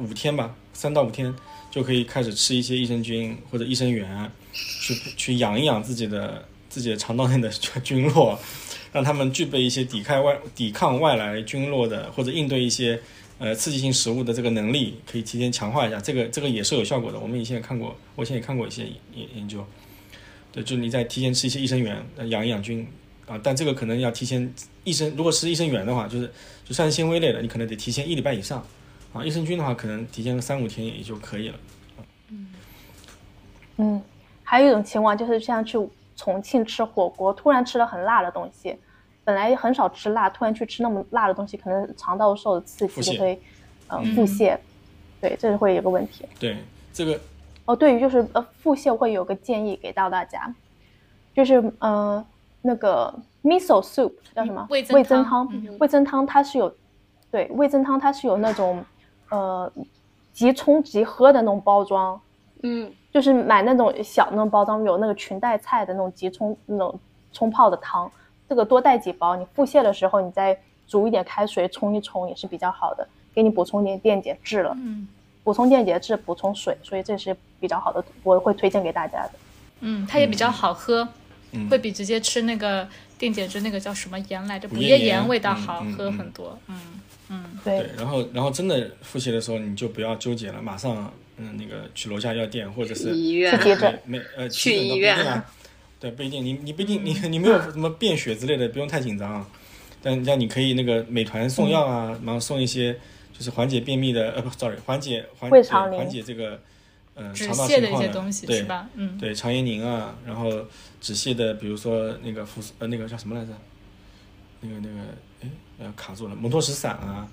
五天吧，三到五天就可以开始吃一些益生菌或者益生元，去去养一养自己的自己的肠道内的菌落，让他们具备一些抵抗外抵抗外来菌落的或者应对一些呃刺激性食物的这个能力，可以提前强化一下。这个这个也是有效果的，我们以前也看过，我以前也看过一些研研究。对，就是你在提前吃一些益生元，养一养菌啊，但这个可能要提前益生，如果吃益生元的话，就是就膳食纤维类的，你可能得提前一礼拜以上啊。益生菌的话，可能提前个三五天也就可以了。嗯，还有一种情况就是像去重庆吃火锅，突然吃了很辣的东西，本来很少吃辣，突然去吃那么辣的东西，可能肠道受的刺激就会呃腹泻，对，这是会有个问题。对，这个哦，对于就是呃腹泻会有个建议给到大家，就是呃那个 miso soup 叫什么？味增味增汤味增汤它是有，对，味增汤它是有那种呃即冲即喝的那种包装，嗯就是买那种小那种包装，有那个裙带菜的那种即冲那种冲泡的汤，这个多带几包，你腹泻的时候你再煮一点开水冲一冲也是比较好的，给你补充点电解质了。嗯补充电解质，补充水，所以这是比较好的，我会推荐给大家的。嗯，它也比较好喝，嗯会比直接吃那个电解质那个叫什么盐来着，补补液液盐味道好喝很多。嗯嗯对，对，然后然后真的复习的时候，你就不要纠结了，马上嗯那个去楼下药店或者是医院去急诊没没呃去医院啊，对，不一定，你你不一定你你没有什么便血之类的，不用太紧张啊。但像你可以那个美团送药啊，然后送一些就是缓解便秘的呃不，sorry，缓解缓解缓解这个嗯，肠道泻的一些情况的对东西是？吧？嗯，对，肠炎宁啊，然后止泻的，比如说那个福呃那个叫什么来着？那个那个哎，呃卡住了，蒙脱石散啊，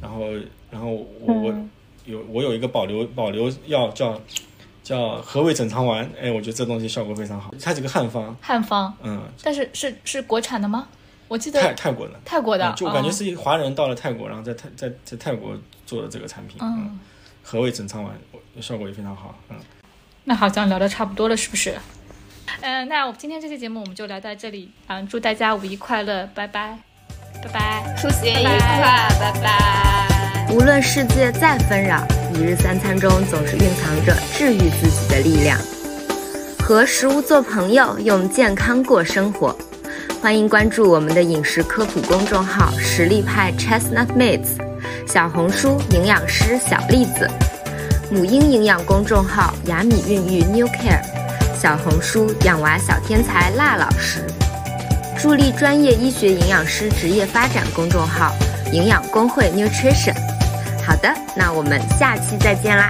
然后然后我、我嗯有我有一个保留保留药叫叫和胃整肠丸，哎，我觉得这东西效果非常好，它是个汉方，汉方，嗯，但是是是国产的吗？我记得泰泰国的，泰国的，嗯就我感觉哦是一个华人到了泰国，然后在泰在在泰国做的这个产品，嗯，嗯，和胃整肠丸效果也非常好，嗯。那好像聊的差不多了，是不是？嗯、那我今天这期节目我们就聊到这里，嗯，祝大家五一快乐，拜拜，拜拜。出行愉快，拜拜。无论世界再纷扰，一日三餐中总是蕴藏着治愈自己的力量。和食物做朋友，用健康过生活。欢迎关注我们的饮食科普公众号“实力派 Chestnut Mates”，小红书营养师小栗子，母婴营养公众号“雅米孕育 New Care”，小红书养娃小天才辣老师。助力专业医学营养师职业发展公众号“营养工会 Nutrition”。好的，那我们下期再见啦。